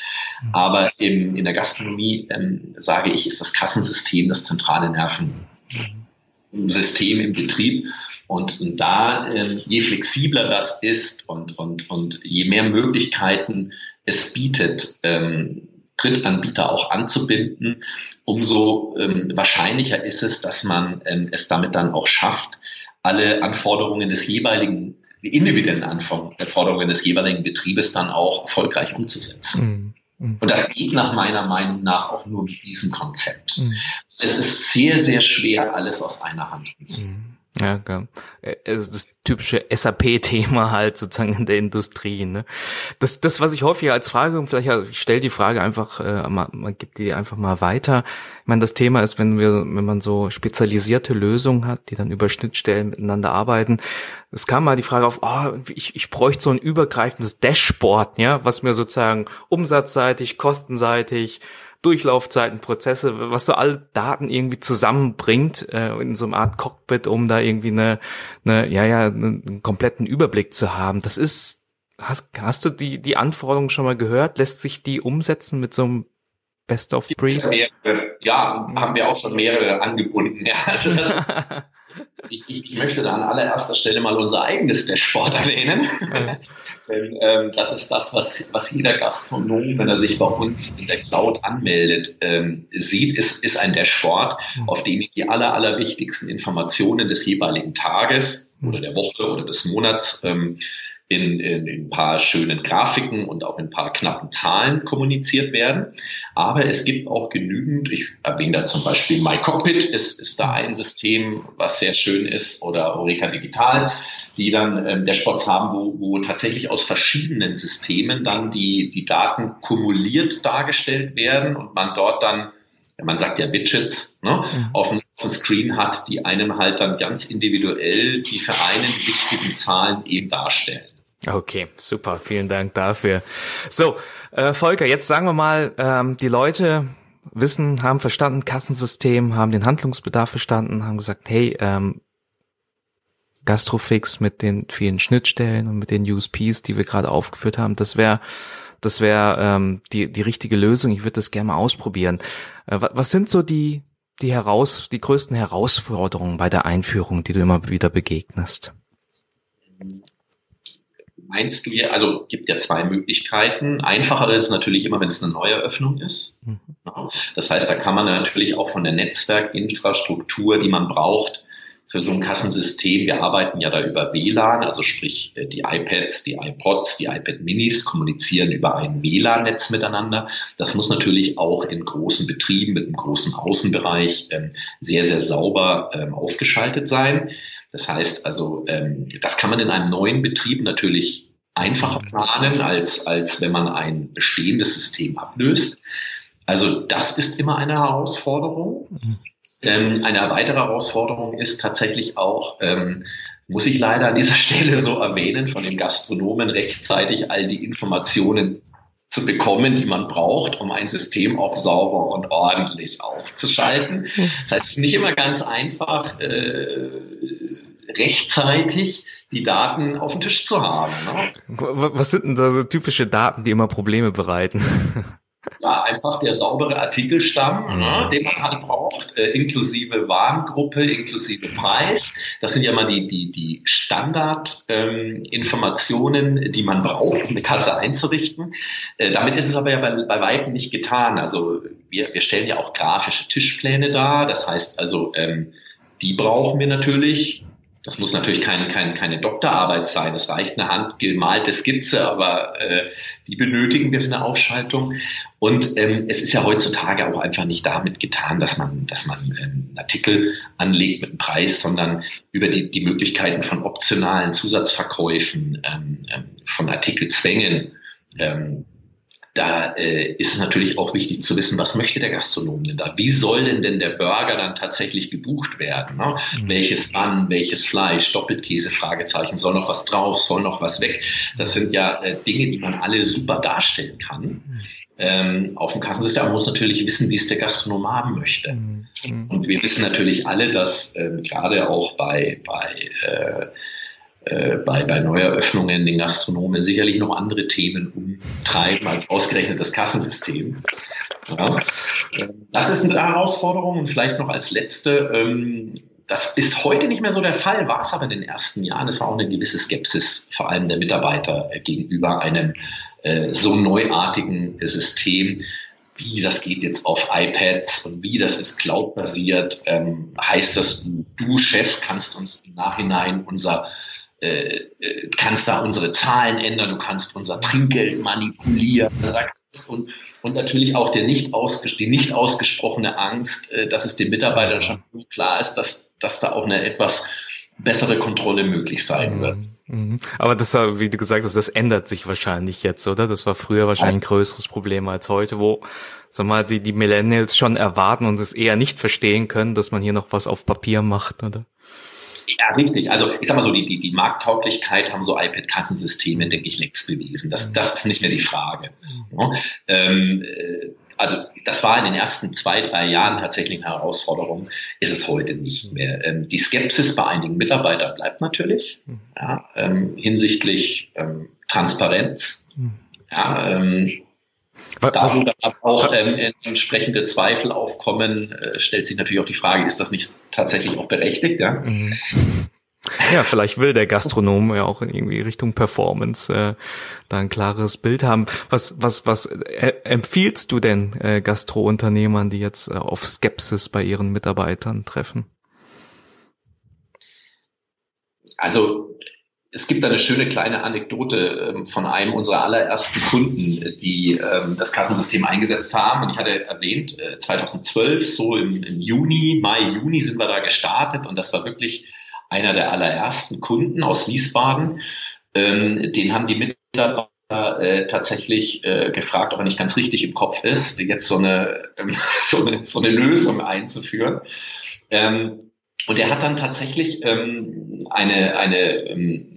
Mhm. Aber im, in der Gastronomie ähm, sage ich, ist das Kassensystem das zentrale Nervensystem im Betrieb. Und, und da, ähm, je flexibler das ist und, und, und je mehr Möglichkeiten es bietet, ähm, Drittanbieter auch anzubinden, umso ähm, wahrscheinlicher ist es, dass man ähm, es damit dann auch schafft, alle Anforderungen des jeweiligen, individuellen Anforderungen des jeweiligen Betriebes dann auch erfolgreich umzusetzen. Mhm. mhm. Und das geht nach meiner Meinung nach auch nur mit diesem Konzept. Mhm. Es ist sehr, sehr schwer, alles aus einer Hand zu. Mhm. Ja, klar. Äh, das typische SAP-Thema halt sozusagen in der Industrie. Ne? Das, das, was ich häufig als Frage, und vielleicht ich stelle die Frage einfach, äh, man, man gibt die einfach mal weiter. Ich meine, das Thema ist, wenn wir, wenn man so spezialisierte Lösungen hat, die dann über Schnittstellen miteinander arbeiten. Es kam mal die Frage auf, oh, ich, ich bräuchte so ein übergreifendes Dashboard, ja, was mir sozusagen umsatzseitig, kostenseitig, Durchlaufzeiten, Prozesse, was so alle Daten irgendwie zusammenbringt äh, in so einer Art Cockpit, um da irgendwie eine, eine ja ja einen kompletten Überblick zu haben. Das ist hast, hast du die die Anforderungen schon mal gehört? Lässt sich die umsetzen mit so einem Best of Breed? Ja, haben wir auch schon mehrere angebunden. Ja. <laughs> ich, ich, ich möchte da an allererster Stelle mal unser eigenes Dashboard erwähnen. <laughs> Denn ähm, das ist das, was, was jeder Gastronom, wenn er sich bei uns in der Cloud anmeldet, ähm, sieht, ist, ist ein Dashboard, mhm. auf dem die aller, aller wichtigsten Informationen des jeweiligen Tages oder der Woche oder des Monats ähm, in, in, in ein paar schönen Grafiken und auch in ein paar knappen Zahlen kommuniziert werden. Aber es gibt auch genügend, ich erwähne da zum Beispiel MyCockpit, ist, ist da ein System, was sehr schön ist, oder Eureka Digital, die dann ähm, Dashboards haben, wo, wo tatsächlich aus verschiedenen Systemen dann die, die Daten kumuliert dargestellt werden und man dort dann man sagt ja Widgets, ne, mhm. auf, dem, auf dem Screen hat, die einem halt dann ganz individuell die für einen wichtigen Zahlen eben darstellen. Okay, super, vielen Dank dafür. So, äh, Volker, jetzt sagen wir mal, ähm, die Leute wissen, haben verstanden, Kassensystem, haben den Handlungsbedarf verstanden, haben gesagt, hey, ähm, Gastrofix mit den vielen Schnittstellen und mit den USPs, die wir gerade aufgeführt haben, das wäre das wäre ähm, die die richtige Lösung. Ich würde das gerne mal ausprobieren. Äh, was sind so die die heraus die größten Herausforderungen bei der Einführung, die du immer wieder begegnest? Meinst du ja, also gibt ja zwei Möglichkeiten. Einfacher ist es natürlich immer, wenn es eine neue Öffnung ist. Mhm. Das heißt, da kann man natürlich auch von der Netzwerkinfrastruktur, die man braucht, für so ein Kassensystem, wir arbeiten ja da über WLAN, also sprich äh, die iPads, die iPods, die iPad Minis kommunizieren über ein WLAN-Netz miteinander. Das muss natürlich auch in großen Betrieben mit einem großen Außenbereich ähm, sehr, sehr sauber ähm, aufgeschaltet sein. Das heißt also, ähm, das kann man in einem neuen Betrieb natürlich einfacher planen, als, als wenn man ein bestehendes System ablöst. Also das ist immer eine Herausforderung. Mhm. Ähm, eine weitere Herausforderung ist tatsächlich auch, ähm, muss ich leider an dieser <laughs> Stelle so erwähnen, von den Gastronomen rechtzeitig all die Informationen zu bekommen, die man braucht, um ein System auch sauber und ordentlich aufzuschalten. Das heißt, es ist nicht immer ganz einfach, äh, rechtzeitig die Daten auf dem Tisch zu haben. Ne? Was sind denn da so typische Daten, die immer Probleme bereiten? Ja, einfach der saubere Artikelstamm, mhm. ne, den man halt braucht, äh, inklusive Warengruppe, inklusive Preis. Das sind ja mal die, die, die Standardinformationen, ähm, die man braucht, um eine Kasse einzurichten. Äh, damit ist es aber ja bei, bei Weitem nicht getan. Also wir, wir stellen ja auch grafische Tischpläne dar. Das heißt also, ähm, die brauchen wir natürlich das muss natürlich keine, keine, keine Doktorarbeit sein. Es reicht eine handgemalte Skizze, aber äh, die benötigen wir für eine Aufschaltung. Und ähm, es ist ja heutzutage auch einfach nicht damit getan, dass man, dass man ähm, einen Artikel anlegt mit einem Preis, sondern über die, die Möglichkeiten von optionalen Zusatzverkäufen, ähm, ähm von Artikelzwängen, ähm, da äh, ist es natürlich auch wichtig zu wissen, was möchte der Gastronom denn da? Wie soll denn denn der Burger dann tatsächlich gebucht werden? Ne? Mhm. Welches Mann, welches Fleisch, Doppelkäse, Fragezeichen, soll noch was drauf, soll noch was weg? Das sind ja äh, Dinge, die man alle super darstellen kann. Mhm. Ähm, auf dem Kassensystem man muss natürlich wissen, wie es der Gastronom haben möchte. Mhm. mhm. Und wir wissen natürlich alle, dass ähm, gerade auch bei, bei äh, äh, bei, bei Neueröffnungen den Gastronomen sicherlich noch andere Themen umtreiben als ausgerechnet das Kassensystem. Ja. Das ist eine Herausforderung und vielleicht noch als letzte, ähm, das ist heute nicht mehr so der Fall, war es aber in den ersten Jahren. Es war auch eine gewisse Skepsis, vor allem der Mitarbeiter gegenüber einem äh, so neuartigen System wie das geht jetzt auf iPads und wie das ist cloud-basiert. Ähm, heißt das, du Chef kannst uns im Nachhinein unser äh, äh, kannst da unsere Zahlen ändern, du kannst unser Trinkgeld manipulieren. Und, und natürlich auch der nicht ausges die nicht ausgesprochene Angst, äh, dass es den Mitarbeitern schon klar ist, dass, dass da auch eine etwas bessere Kontrolle möglich sein mhm. wird. Mhm. Aber das war, wie du gesagt hast, das ändert sich wahrscheinlich jetzt, oder? Das war früher wahrscheinlich ein größeres Problem als heute, wo, sag mal, die, die Millennials schon erwarten und es eher nicht verstehen können, dass man hier noch was auf Papier macht, oder? Ja, richtig. Also ich sag mal so, die, die, die Markttauglichkeit haben so iPad-Kassensysteme, denke ich, längst bewiesen. Das, das ist nicht mehr die Frage. Ja, ähm, äh, also das war in den ersten zwei, drei Jahren tatsächlich eine Herausforderung, ist es heute nicht mehr. Ähm, die Skepsis bei einigen Mitarbeitern bleibt natürlich ja, ähm, hinsichtlich ähm, Transparenz. Ja, ähm, was, da wo dann auch ähm, entsprechende Zweifel aufkommen, äh, stellt sich natürlich auch die Frage, ist das nicht tatsächlich auch berechtigt? Ja? Mhm. Ja, vielleicht will der Gastronom ja auch irgendwie Richtung Performance äh, da ein klares Bild haben. Was was was äh, empfiehlst du denn äh, Gastrounternehmern, die jetzt äh, auf Skepsis bei ihren Mitarbeitern treffen? Also es gibt eine schöne kleine Anekdote ähm, von einem unserer allerersten Kunden, die ähm, das Kassensystem eingesetzt haben. Und ich hatte erwähnt, 2012, äh, so im, Juni, Mai, Juni sind wir da gestartet. Und das war wirklich einer der allerersten Kunden aus Wiesbaden. Ähm, den haben die Mitarbeiter äh, tatsächlich äh, gefragt, ob er nicht ganz richtig im Kopf ist, jetzt so eine, <laughs> so eine, so eine Lösung einzuführen. Und er hat dann tatsächlich ähm, eine, eine ähm,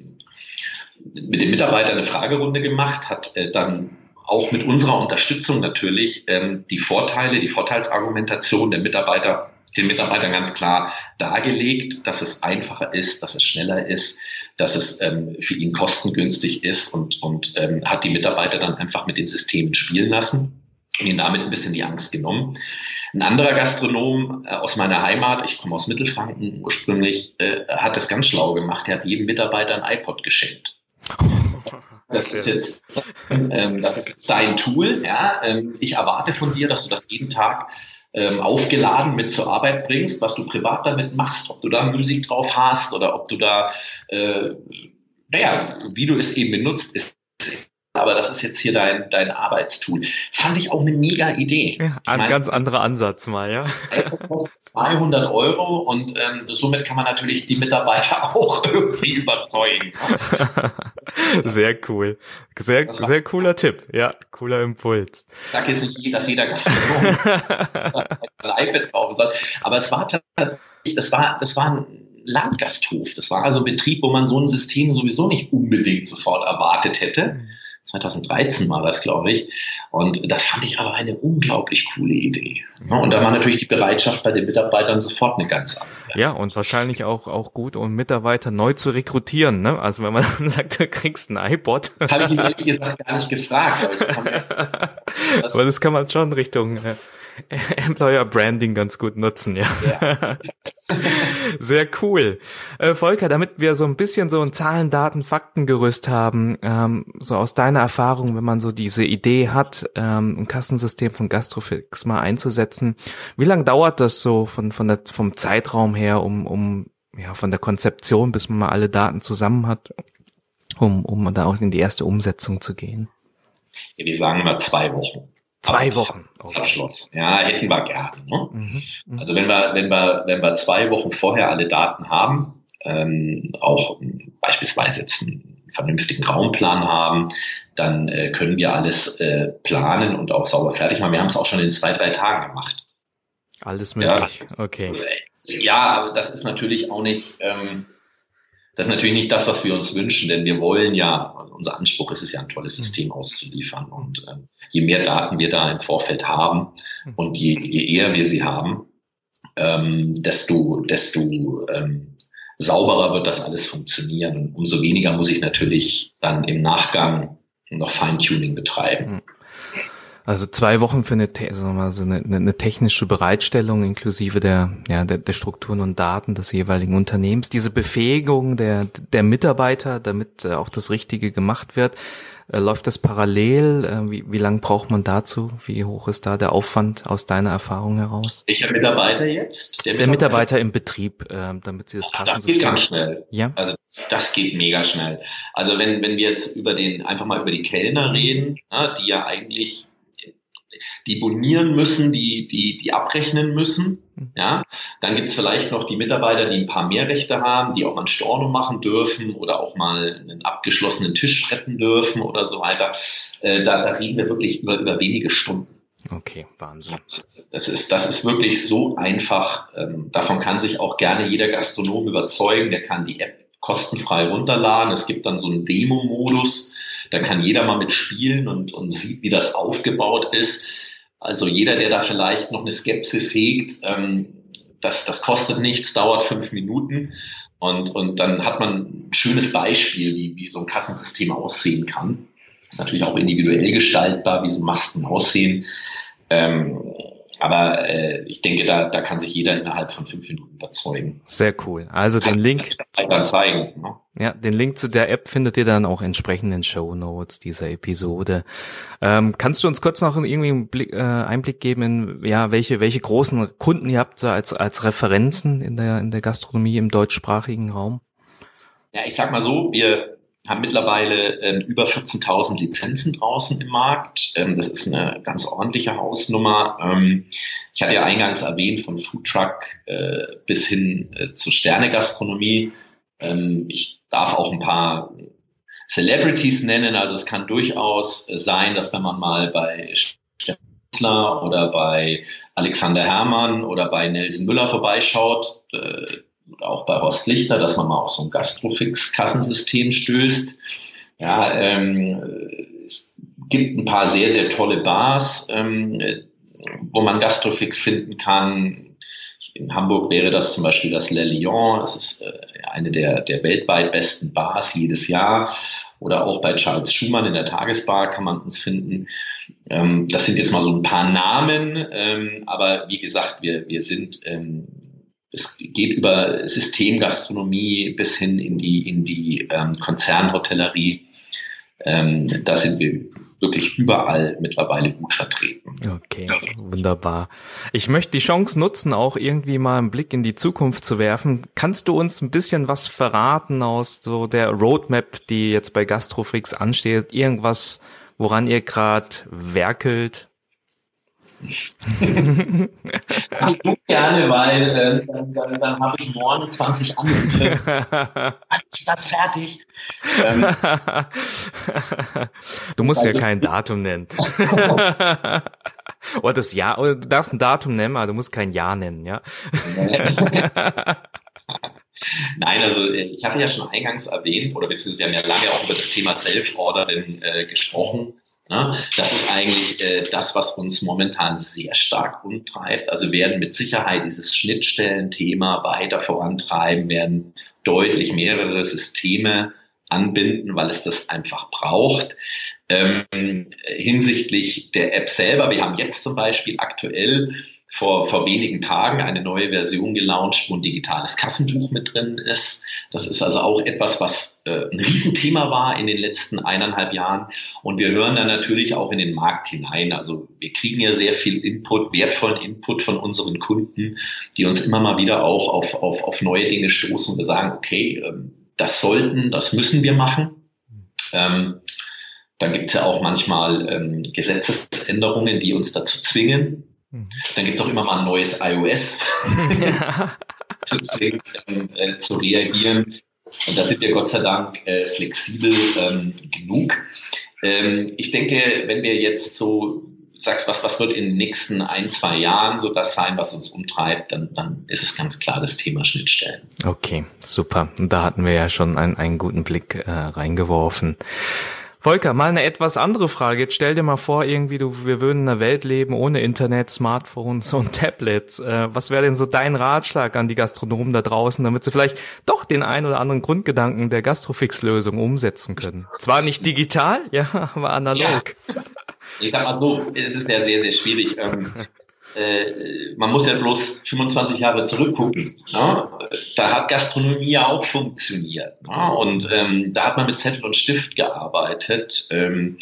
mit den Mitarbeitern eine Fragerunde gemacht, hat äh, dann auch mit unserer Unterstützung natürlich ähm, die Vorteile, die Vorteilsargumentation der Mitarbeiter, den Mitarbeitern ganz klar dargelegt, dass es einfacher ist, dass es schneller ist, dass es ähm, für ihn kostengünstig ist und, und ähm, hat die Mitarbeiter dann einfach mit den Systemen spielen lassen und ihnen damit ein bisschen die Angst genommen. Ein anderer Gastronom äh, aus meiner Heimat, ich komme aus Mittelfranken ursprünglich, äh, hat das ganz schlau gemacht. Er hat jedem Mitarbeiter ein iPod geschenkt. <laughs> Das ist jetzt, ähm, das ist jetzt dein Tool. Ja? Ähm, ich erwarte von dir, dass du das jeden Tag ähm, aufgeladen mit zur Arbeit bringst, was du privat damit machst, ob du da Musik drauf hast oder ob du da, äh, naja, wie du es eben benutzt, ist aber das ist jetzt hier dein, dein Arbeitstool. Fand ich auch eine mega Idee. Ja, ein meine, ganz anderer Ansatz mal, ja. iPhone kostet 200 Euro und ähm, somit kann man natürlich die Mitarbeiter <laughs> auch irgendwie überzeugen. <laughs> Sehr cool. Sehr, sehr cooler Tipp. Ja, cooler Impuls. Ich sage jetzt nicht, dass jeder Gastronom <laughs> ein iPad kaufen soll, aber es war tatsächlich, das war, das war ein Landgasthof. Das war also ein Betrieb, wo man so ein System sowieso nicht unbedingt sofort erwartet hätte. Mhm 2013 war das, glaube ich. Und das fand ich aber eine unglaublich coole Idee. Und da war natürlich die Bereitschaft bei den Mitarbeitern sofort eine ganz andere. Ja, und wahrscheinlich auch, auch gut, um Mitarbeiter neu zu rekrutieren. Ne? Also wenn man dann <laughs> sagt, du kriegst ein iPod. Das habe ich ehrlich gesagt gar nicht gefragt. Aber, <laughs> das, aber das kann man schon Richtung äh, <laughs> Employer Branding ganz gut nutzen, ja. ja. <laughs> Sehr cool. Äh, Volker, damit wir so ein bisschen so ein Zahlen, Daten, Faktengerüst haben, ähm, so aus deiner Erfahrung, wenn man so diese Idee hat, ähm, ein Kassensystem von Gastrofix mal einzusetzen, wie lange dauert das so von, von der, vom Zeitraum her, um, um ja, von der Konzeption, bis man mal alle Daten zusammen hat, um, um da auch in die erste Umsetzung zu gehen? Ja, wir sagen immer zwei Wochen. Zwei Wochen. Okay. Abschluss. Ja, hätten wir gerne. Ne? Mhm, mhm. Also wenn wir, wenn wir, wenn wir zwei Wochen vorher alle Daten haben, ähm, auch beispielsweise jetzt einen vernünftigen Raumplan haben, dann äh, können wir alles äh, planen und auch sauber fertig machen. Wir haben es auch schon in zwei, drei Tagen gemacht. Alles möglich. Ja, okay. Ja, aber das ist natürlich auch nicht, ähm, das ist natürlich nicht das, was wir uns wünschen, denn wir wollen ja, unser Anspruch ist es ja, ein tolles mhm. System auszuliefern. Und äh, je mehr Daten wir da im Vorfeld haben mhm. und je, je eher wir sie haben, ähm, desto, desto ähm, sauberer wird das alles funktionieren. Und umso weniger muss ich natürlich dann im Nachgang noch Feintuning betreiben. Mhm. Also zwei Wochen für eine, also eine, eine technische Bereitstellung inklusive der, ja, der, der Strukturen und Daten des jeweiligen Unternehmens, diese Befähigung der, der Mitarbeiter, damit äh, auch das Richtige gemacht wird. Äh, läuft das parallel? Äh, wie, wie lange braucht man dazu? Wie hoch ist da der Aufwand aus deiner Erfahrung heraus? Welcher Mitarbeiter jetzt? Der Mitarbeiter, der Mitarbeiter im Betrieb, äh, damit sie das Kassensystem... Das geht ganz schnell. Ja? Also das geht mega schnell. Also wenn, wenn wir jetzt über den, einfach mal über die Kellner reden, na, die ja eigentlich die bonieren müssen, die, die, die abrechnen müssen. Ja, dann gibt's vielleicht noch die Mitarbeiter, die ein paar mehr Rechte haben, die auch mal ein Storno machen dürfen oder auch mal einen abgeschlossenen Tisch retten dürfen oder so weiter. Äh, da, da reden wir wirklich über, über wenige Stunden. Okay, Wahnsinn. Das ist, das ist wirklich so einfach. Ähm, davon kann sich auch gerne jeder Gastronom überzeugen. Der kann die App kostenfrei runterladen. Es gibt dann so einen Demo-Modus. Da kann jeder mal mitspielen und, und sieht, wie das aufgebaut ist. Also jeder, der da vielleicht noch eine Skepsis hegt, ähm, das, das kostet nichts, dauert fünf Minuten und, und dann hat man ein schönes Beispiel, wie, wie so ein Kassensystem aussehen kann. Das ist natürlich auch individuell gestaltbar, wie so Masken aussehen. Ähm, aber äh, ich denke, da, da kann sich jeder innerhalb von fünf Minuten überzeugen. Sehr cool. Also den Link. Dann zeigen, ne? Ja, den Link zu der App findet ihr dann auch entsprechend in Show Notes dieser Episode. Ähm, kannst du uns kurz noch irgendwie einen Blick, äh, Einblick geben in ja welche welche großen Kunden ihr habt so als als Referenzen in der in der Gastronomie im deutschsprachigen Raum? Ja, ich sag mal so, wir haben mittlerweile ähm, über 14.000 Lizenzen draußen im Markt. Ähm, das ist eine ganz ordentliche Hausnummer. Ähm, ich hatte ja eingangs erwähnt, von Foodtruck äh, bis hin äh, zur Sternegastronomie. Ähm, ich darf auch ein paar Celebrities nennen. Also es kann durchaus sein, dass wenn man mal bei Steffler oder bei Alexander Herrmann oder bei Nelson Müller vorbeischaut, äh, auch bei Horst Lichter, dass man mal auf so ein Gastrofix-Kassensystem stößt. Ja, ähm, es gibt ein paar sehr, sehr tolle Bars, ähm, wo man Gastrofix finden kann. In Hamburg wäre das zum Beispiel das Le Lion. Das ist äh, eine der, der weltweit besten Bars jedes Jahr. Oder auch bei Charles Schumann in der Tagesbar kann man uns finden. Ähm, das sind jetzt mal so ein paar Namen. Ähm, aber wie gesagt, wir, wir sind ähm, es geht über Systemgastronomie bis hin in die, in die ähm, Konzernhotellerie. Ähm, da sind wir wirklich überall mittlerweile gut vertreten. Okay, wunderbar. Ich möchte die Chance nutzen, auch irgendwie mal einen Blick in die Zukunft zu werfen. Kannst du uns ein bisschen was verraten aus so der Roadmap, die jetzt bei Gastrofix ansteht? Irgendwas, woran ihr gerade werkelt? Ich gerne, weil äh, dann, dann, dann habe ich morgen 20 Anrufe. Wann ist das fertig? Ähm, du musst ja kein Datum nennen. <laughs> oder das Jahr, oder du darfst ein Datum nennen, aber du musst kein Jahr nennen, ja? <laughs> Nein, also äh, ich hatte ja schon eingangs erwähnt, oder beziehungsweise wir haben ja lange auch über das Thema Self-Ordering äh, gesprochen. Ne? Das ist eigentlich äh, das, was uns momentan sehr stark umtreibt. Also werden mit Sicherheit dieses Schnittstellenthema weiter vorantreiben, werden deutlich mehrere Systeme anbinden, weil es das einfach braucht. Ähm, hinsichtlich der App selber, wir haben jetzt zum Beispiel aktuell vor, vor wenigen Tagen eine neue Version gelauncht, wo ein digitales Kassenbuch mit drin ist. Das ist also auch etwas, was äh, ein Riesenthema war in den letzten eineinhalb Jahren. Und wir hören dann natürlich auch in den Markt hinein. Also wir kriegen ja sehr viel Input, wertvollen Input von unseren Kunden, die uns immer mal wieder auch auf, auf, auf neue Dinge stoßen und wir sagen, okay, ähm, das sollten, das müssen wir machen. Ähm, dann gibt es ja auch manchmal ähm, Gesetzesänderungen, die uns dazu zwingen. Dann gibt es auch immer mal ein neues iOS <laughs> zu, ähm, äh, zu, reagieren. Und da sind wir Gott sei Dank äh, flexibel ähm, genug. Ähm, ich denke, wenn wir jetzt so sagst, was, was wird in den nächsten ein, zwei Jahren so das sein, was uns umtreibt, dann, dann ist es ganz klar das Thema Schnittstellen. Okay, super. Und da hatten wir ja schon einen, einen guten Blick äh, reingeworfen. Volker, mal eine etwas andere Frage. Jetzt stell dir mal vor, irgendwie du, wir würden in einer Welt leben ohne Internet, Smartphones und <laughs> Tablets. Äh, was wäre denn so dein Ratschlag an die Gastronomen da draußen, damit sie vielleicht doch den ein oder anderen Grundgedanken der Gastrofix-Lösung umsetzen können? Zwar nicht digital, <laughs> ja, aber analog. Ja. Ich sag mal so, es ist ja sehr, sehr schwierig. <laughs> Äh, man muss ja bloß 25 Jahre zurückgucken. Ne? Da hat Gastronomie ja auch funktioniert. Ne? Und ähm, da hat man mit Zettel und Stift gearbeitet. Ähm,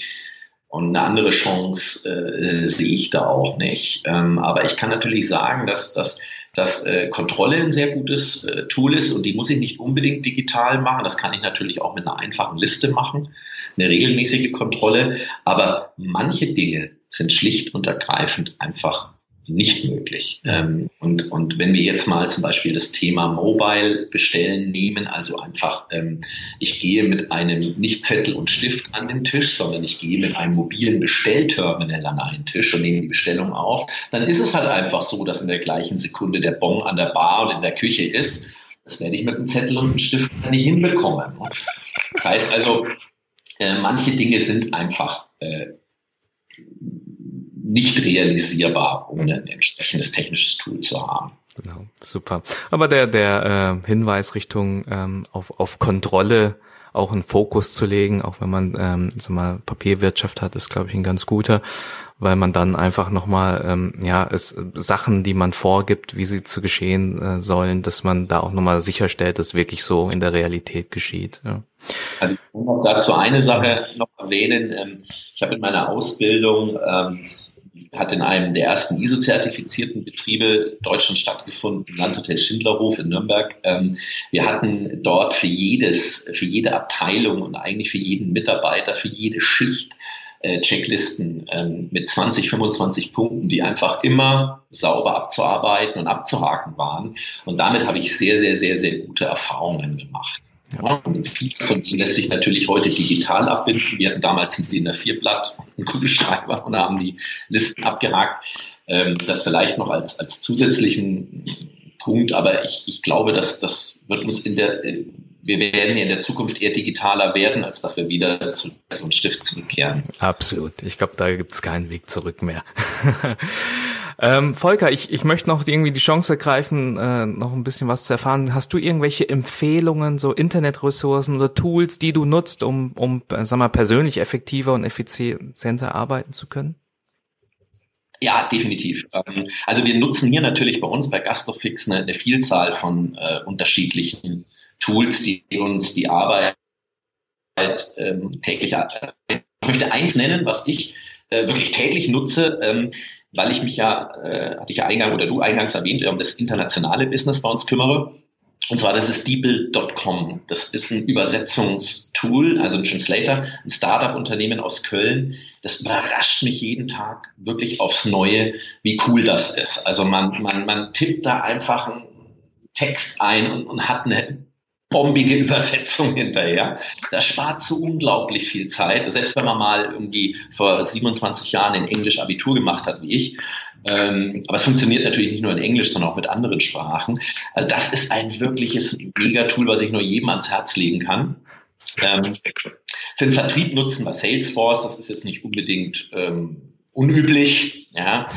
und eine andere Chance äh, sehe ich da auch nicht. Ähm, aber ich kann natürlich sagen, dass, dass, dass äh, Kontrolle ein sehr gutes äh, Tool ist und die muss ich nicht unbedingt digital machen. Das kann ich natürlich auch mit einer einfachen Liste machen, eine regelmäßige Kontrolle. Aber manche Dinge sind schlicht und ergreifend einfach nicht möglich. Ähm, und, und wenn wir jetzt mal zum Beispiel das Thema Mobile bestellen nehmen, also einfach, ähm, ich gehe mit einem nicht Zettel und Stift an den Tisch, sondern ich gehe mit einem mobilen Bestellterminal an einen Tisch und nehme die Bestellung auf, dann ist es halt einfach so, dass in der gleichen Sekunde der Bon an der Bar und in der Küche ist. Das werde ich mit einem Zettel und einem Stift nicht hinbekommen. Ne? Das heißt also, äh, manche Dinge sind einfach äh, nicht realisierbar, ohne ein entsprechendes technisches Tool zu haben. Genau, super. Aber der, der äh, Hinweis Richtung ähm, auf, auf Kontrolle auch einen Fokus zu legen, auch wenn man ähm, sag mal, Papierwirtschaft hat, ist, glaube ich, ein ganz guter, weil man dann einfach nochmal, ähm, ja, es, Sachen, die man vorgibt, wie sie zu geschehen äh, sollen, dass man da auch nochmal sicherstellt, dass wirklich so in der Realität geschieht. Ja. Also ich will noch dazu eine Sache noch erwähnen. Ähm, ich habe in meiner Ausbildung ähm, hat in einem der ersten ISO-zertifizierten Betriebe Deutschland stattgefunden, Landhotel Schindlerhof in Nürnberg. Ähm, wir hatten dort für jedes, für jede Abteilung und eigentlich für jeden Mitarbeiter, für jede Schicht äh, Checklisten ähm, mit 20, 25 Punkten, die einfach immer sauber abzuarbeiten und abzuhaken waren. Und damit habe ich sehr, sehr, sehr, sehr gute Erfahrungen gemacht. Ja, und vieles von denen lässt sich natürlich heute digital abbinden. Wir hatten damals ein DIN A4-Blatt, einen Kugelschreiber und haben die Listen abgehakt. Ähm, das vielleicht noch als, als zusätzlichen Punkt, aber ich, ich glaube, dass das wird uns in der, äh, wir werden in der Zukunft eher digitaler werden, als dass wir wieder zu und Stift zurückkehren. Absolut. Ich glaube, da gibt es keinen Weg zurück mehr. <laughs> ähm, Volker, ich, ich möchte noch irgendwie die Chance ergreifen, äh, noch ein bisschen was zu erfahren. Hast du irgendwelche Empfehlungen, so Internetressourcen oder Tools, die du nutzt, um, um äh, sag mal, persönlich effektiver und effizienter arbeiten zu können? Ja, definitiv. Ähm, also wir nutzen hier natürlich bei uns bei Gastrofix eine, eine Vielzahl von äh, unterschiedlichen Tools, die uns die Arbeit ähm, täglich. Ich möchte eins nennen, was ich äh, wirklich täglich nutze, ähm, weil ich mich ja, äh, hatte ich ja eingangs oder du eingangs erwähnt, um das internationale Business bei uns kümmere. Und zwar, das ist Deeple.com. Das ist ein Übersetzungstool, also ein Translator, ein Startup-Unternehmen aus Köln. Das überrascht mich jeden Tag wirklich aufs Neue, wie cool das ist. Also man, man, man tippt da einfach einen Text ein und, und hat eine bombige <laughs> Übersetzung hinterher. Das spart so unglaublich viel Zeit. Selbst wenn man mal irgendwie vor 27 Jahren in Englisch Abitur gemacht hat, wie ich. Ähm, aber es funktioniert natürlich nicht nur in Englisch, sondern auch mit anderen Sprachen. Also das ist ein wirkliches Megatool, was ich nur jedem ans Herz legen kann. Ähm, für den Vertrieb nutzen wir Salesforce. Das ist jetzt nicht unbedingt ähm, unüblich. Ja.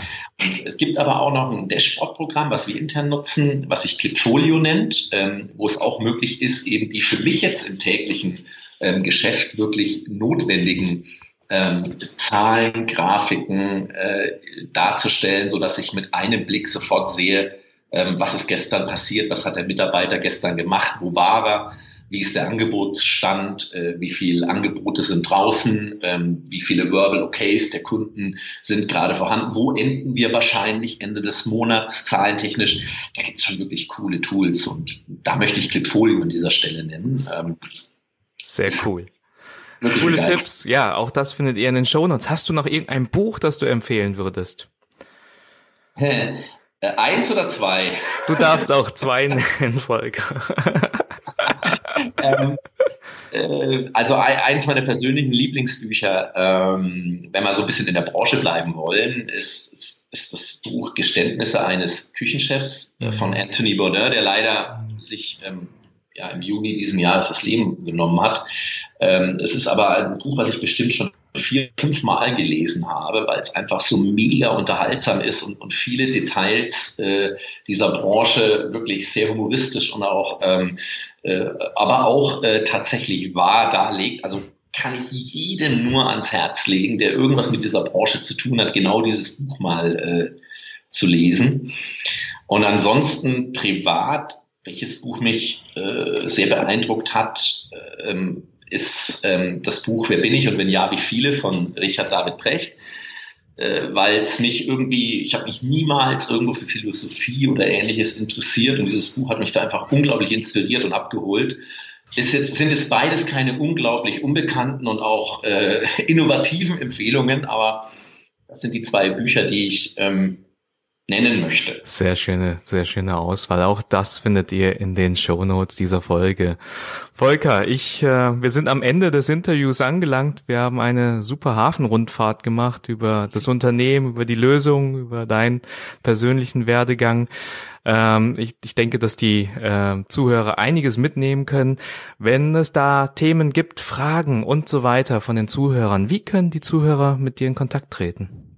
Es gibt aber auch noch ein Dashboard-Programm, was wir intern nutzen, was sich Clipfolio nennt, ähm, wo es auch möglich ist, eben die für mich jetzt im täglichen ähm, Geschäft wirklich notwendigen ähm, Zahlen, Grafiken äh, darzustellen, so dass ich mit einem Blick sofort sehe, ähm, was ist gestern passiert, was hat der Mitarbeiter gestern gemacht, wo war er, wie ist der Angebotsstand, äh, wie viele Angebote sind draußen, ähm, wie viele Verbal Okays der Kunden sind gerade vorhanden, wo enden wir wahrscheinlich Ende des Monats zahlentechnisch. Da gibt es schon wirklich coole Tools und da möchte ich Clipfolio an dieser Stelle nennen. Ähm, Sehr cool. <laughs> Coole geil. Tipps. Ja, auch das findet ihr in den Shownotes. Hast du noch irgendein Buch, das du empfehlen würdest? Äh, eins oder zwei? Du darfst auch zwei <laughs> nennen, Volker. <laughs> ähm, äh, also eines meiner persönlichen Lieblingsbücher, ähm, wenn wir so ein bisschen in der Branche bleiben wollen, ist, ist, ist das Buch Geständnisse eines Küchenchefs mhm. von Anthony Bourdain, der leider sich ähm, ja, im Juni diesen Jahres das Leben genommen hat. Ähm, es ist aber ein Buch, was ich bestimmt schon vier, fünf Mal gelesen habe, weil es einfach so mega unterhaltsam ist und, und viele Details äh, dieser Branche wirklich sehr humoristisch und auch, ähm, äh, aber auch äh, tatsächlich wahr darlegt. Also kann ich jedem nur ans Herz legen, der irgendwas mit dieser Branche zu tun hat, genau dieses Buch mal äh, zu lesen. Und ansonsten privat, welches Buch mich äh, sehr beeindruckt hat, äh, ist ähm, das Buch Wer bin ich und wenn ja, wie viele von Richard David Precht, äh, weil es nicht irgendwie, ich habe mich niemals irgendwo für Philosophie oder ähnliches interessiert und dieses Buch hat mich da einfach unglaublich inspiriert und abgeholt. Ist jetzt, sind jetzt beides keine unglaublich unbekannten und auch äh, <laughs> innovativen Empfehlungen, aber das sind die zwei Bücher, die ich ähm, nennen möchte. Sehr schöne, sehr schöne Auswahl. Auch das findet ihr in den Show Notes dieser Folge. Volker, ich, äh, wir sind am Ende des Interviews angelangt. Wir haben eine super Hafenrundfahrt gemacht über das Unternehmen, über die Lösung, über deinen persönlichen Werdegang. Ähm, ich, ich denke, dass die äh, Zuhörer einiges mitnehmen können. Wenn es da Themen gibt, Fragen und so weiter von den Zuhörern, wie können die Zuhörer mit dir in Kontakt treten?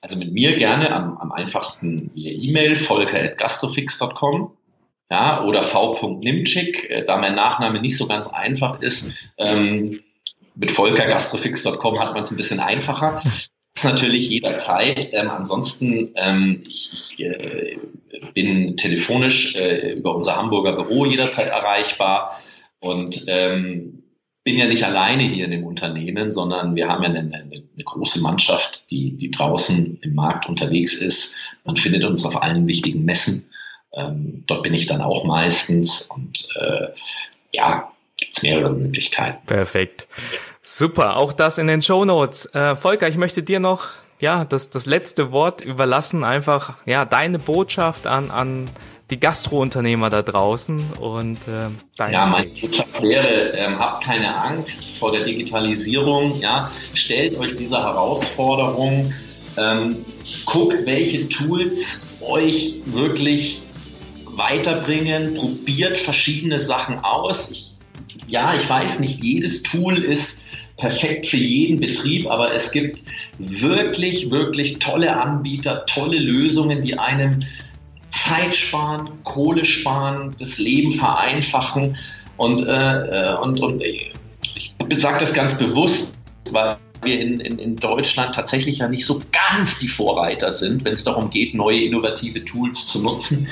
Also mit mir gerne am, am einfachsten via E-Mail, volker.gastrofix.com ja, oder v.nimczyk, äh, da mein Nachname nicht so ganz einfach ist. Ähm, mit volkergastrofix.com hat man es ein bisschen einfacher. Das ist natürlich jederzeit. Ähm, ansonsten, ähm, ich, ich äh, bin telefonisch äh, über unser Hamburger Büro jederzeit erreichbar und ähm, bin ja nicht alleine hier in dem Unternehmen, sondern wir haben ja eine, eine, eine, große Mannschaft, die, die draußen im Markt unterwegs ist. Man findet uns auf allen wichtigen Messen. Ähm, dort bin ich dann auch meistens und äh, ja, gibt mehrere Möglichkeiten. Perfekt. Super, auch das in den Show Notes. Äh, Volker, ich möchte dir noch ja das, das letzte Wort überlassen. Einfach ja deine Botschaft an, an die Gastrounternehmer da draußen und äh, deine Ja, meine Botschaft wäre, ähm, habt keine Angst vor der Digitalisierung. Ja, stellt euch dieser Herausforderung. Ähm, guckt, welche Tools euch wirklich weiterbringen, probiert verschiedene Sachen aus. Ich ja, ich weiß nicht, jedes Tool ist perfekt für jeden Betrieb, aber es gibt wirklich, wirklich tolle Anbieter, tolle Lösungen, die einem Zeit sparen, Kohle sparen, das Leben vereinfachen. Und, äh, und, und ich sage das ganz bewusst, weil wir in, in, in Deutschland tatsächlich ja nicht so ganz die Vorreiter sind, wenn es darum geht, neue innovative Tools zu nutzen.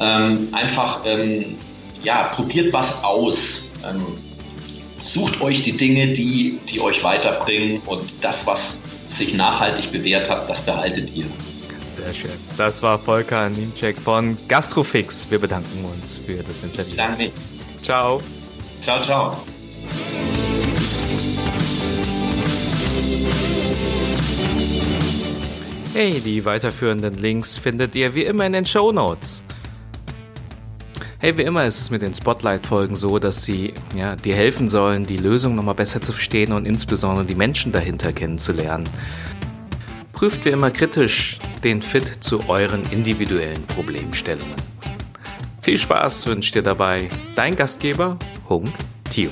Ähm, einfach, ähm, ja, probiert was aus. Ähm, sucht euch die Dinge, die, die euch weiterbringen und das, was sich nachhaltig bewährt hat, das behaltet ihr. Sehr schön. Das war Volker Niemczek von Gastrofix. Wir bedanken uns für das Interview. Danke. Ciao. Ciao, ciao. Hey, die weiterführenden Links findet ihr wie immer in den Show Notes. Hey, wie immer ist es mit den Spotlight-Folgen so, dass sie ja, dir helfen sollen, die Lösung nochmal besser zu verstehen und insbesondere die Menschen dahinter kennenzulernen. Prüft wie immer kritisch den Fit zu euren individuellen Problemstellungen. Viel Spaß wünscht dir dabei dein Gastgeber, Hung Tio.